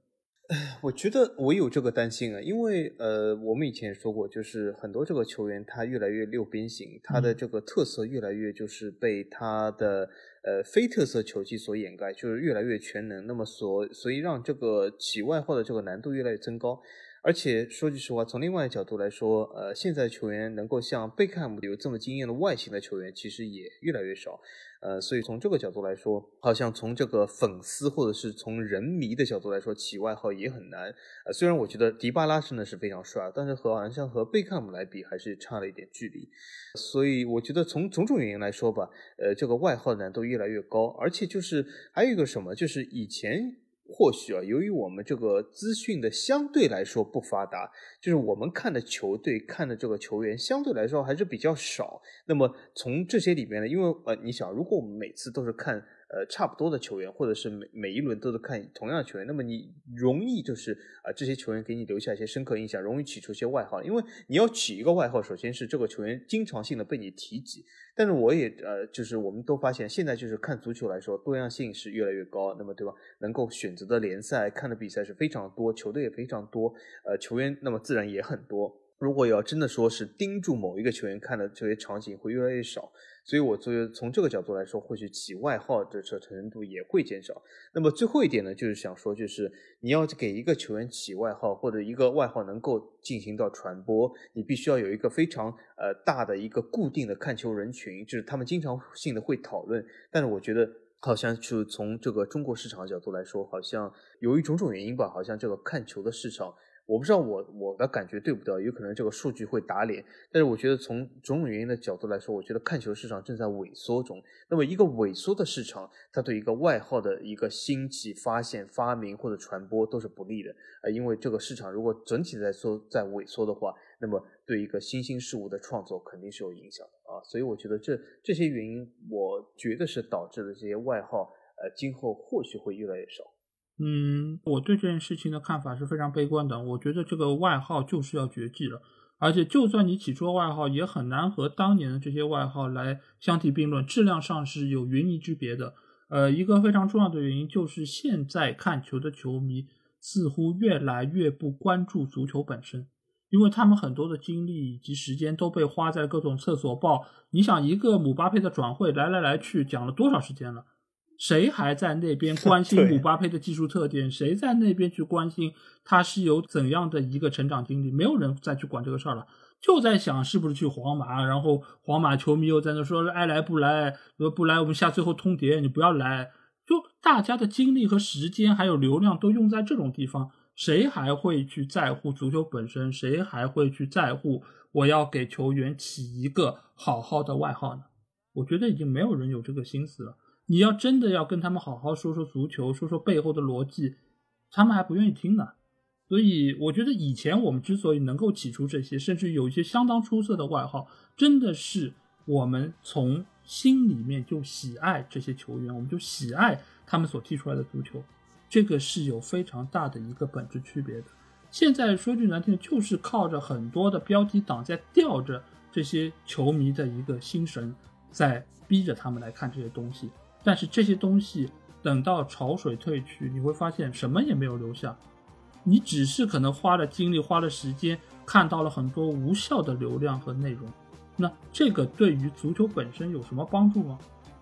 我觉得我有这个担心啊，因为呃，我们以前也说过，就是很多这个球员他越来越六边形，他的这个特色越来越就是被他的呃非特色球技所掩盖，就是越来越全能。那么所所以让这个起外号的这个难度越来越增高。而且说句实话，从另外一个角度来说，呃，现在球员能够像贝克汉姆有这么惊艳的外形的球员，其实也越来越少。呃，所以从这个角度来说，好像从这个粉丝或者是从人迷的角度来说，起外号也很难。呃，虽然我觉得迪巴拉真的是非常帅，但是和好像和贝克汉姆来比，还是差了一点距离。所以我觉得从种种原因来说吧，呃，这个外号难度越来越高，而且就是还有一个什么，就是以前。或许啊，由于我们这个资讯的相对来说不发达，就是我们看的球队、看的这个球员相对来说还是比较少。那么从这些里面呢，因为呃，你想，如果我们每次都是看。呃，差不多的球员，或者是每每一轮都是看同样的球员，那么你容易就是啊，这些球员给你留下一些深刻印象，容易起出一些外号。因为你要起一个外号，首先是这个球员经常性的被你提及。但是我也呃，就是我们都发现，现在就是看足球来说，多样性是越来越高，那么对吧？能够选择的联赛、看的比赛是非常多，球队也非常多，呃，球员那么自然也很多。如果要真的说是盯住某一个球员看的这些场景会越来越少，所以我觉得从这个角度来说，或许起外号的这程度也会减少。那么最后一点呢，就是想说，就是你要给一个球员起外号或者一个外号能够进行到传播，你必须要有一个非常呃大的一个固定的看球人群，就是他们经常性的会讨论。但是我觉得好像就从这个中国市场角度来说，好像由于种种原因吧，好像这个看球的市场。我不知道我我的感觉对不对，有可能这个数据会打脸，但是我觉得从种种原因的角度来说，我觉得看球市场正在萎缩中。那么一个萎缩的市场，它对一个外号的一个兴起、发现、发明或者传播都是不利的啊，因为这个市场如果整体在缩在萎缩的话，那么对一个新兴事物的创作肯定是有影响的啊。所以我觉得这这些原因，我觉得是导致了这些外号，呃，今后或许会越来越少。嗯，我对这件事情的看法是非常悲观的。我觉得这个外号就是要绝迹了，而且就算你起出外号，也很难和当年的这些外号来相提并论，质量上是有云泥之别的。呃，一个非常重要的原因就是现在看球的球迷似乎越来越不关注足球本身，因为他们很多的精力以及时间都被花在各种厕所报。你想，一个姆巴佩的转会来来来去讲了多少时间了？谁还在那边 关心姆巴佩的技术特点？谁在那边去关心他是有怎样的一个成长经历？没有人再去管这个事儿了，就在想是不是去皇马。然后皇马球迷又在那说爱来不来，说不来我们下最后通牒，你不要来。就大家的精力和时间还有流量都用在这种地方，谁还会去在乎足球本身？谁还会去在乎我要给球员起一个好好的外号呢？我觉得已经没有人有这个心思了。你要真的要跟他们好好说说足球，说说背后的逻辑，他们还不愿意听呢。所以我觉得以前我们之所以能够起出这些，甚至有一些相当出色的外号，真的是我们从心里面就喜爱这些球员，我们就喜爱他们所踢出来的足球，这个是有非常大的一个本质区别的。现在说句难听的，就是靠着很多的标题党在吊着这些球迷的一个心神，在逼着他们来看这些东西。但是这些东西等到潮水退去，你会发现什么也没有留下，你只是可能花了精力、花了时间，看到了很多无效的流量和内容。那这个对于足球本身有什么帮助吗？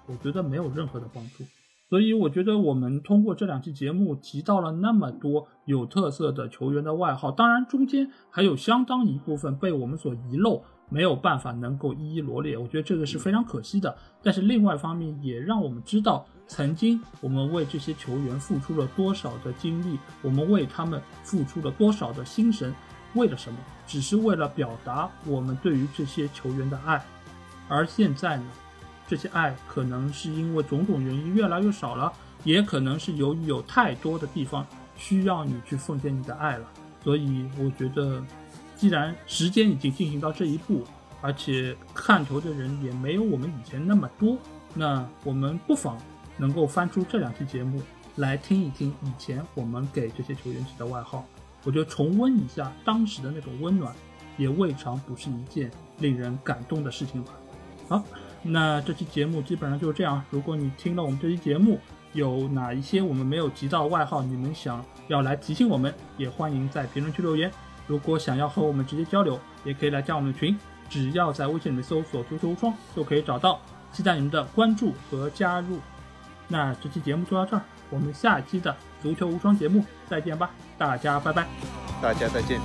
我觉得没有任何的帮助。所以我觉得我们通过这两期节目提到了那么多有特色的球员的外号，当然中间还有相当一部分被我们所遗漏。没有办法能够一一罗列，我觉得这个是非常可惜的。但是另外一方面也让我们知道，曾经我们为这些球员付出了多少的精力，我们为他们付出了多少的心神，为了什么？只是为了表达我们对于这些球员的爱。而现在呢，这些爱可能是因为种种原因越来越少了，也可能是由于有太多的地方需要你去奉献你的爱了。所以我觉得。既然时间已经进行到这一步，而且看球的人也没有我们以前那么多，那我们不妨能够翻出这两期节目来听一听以前我们给这些球员起的外号，我觉得重温一下当时的那种温暖，也未尝不是一件令人感动的事情吧。好，那这期节目基本上就是这样。如果你听了我们这期节目，有哪一些我们没有提到外号，你们想要来提醒我们，也欢迎在评论区留言。如果想要和我们直接交流，也可以来加我们的群，只要在微信里面搜索“足球无双”就可以找到。期待你们的关注和加入。那这期节目就到这儿，我们下期的足球无双节目再见吧，大家拜拜，大家再见。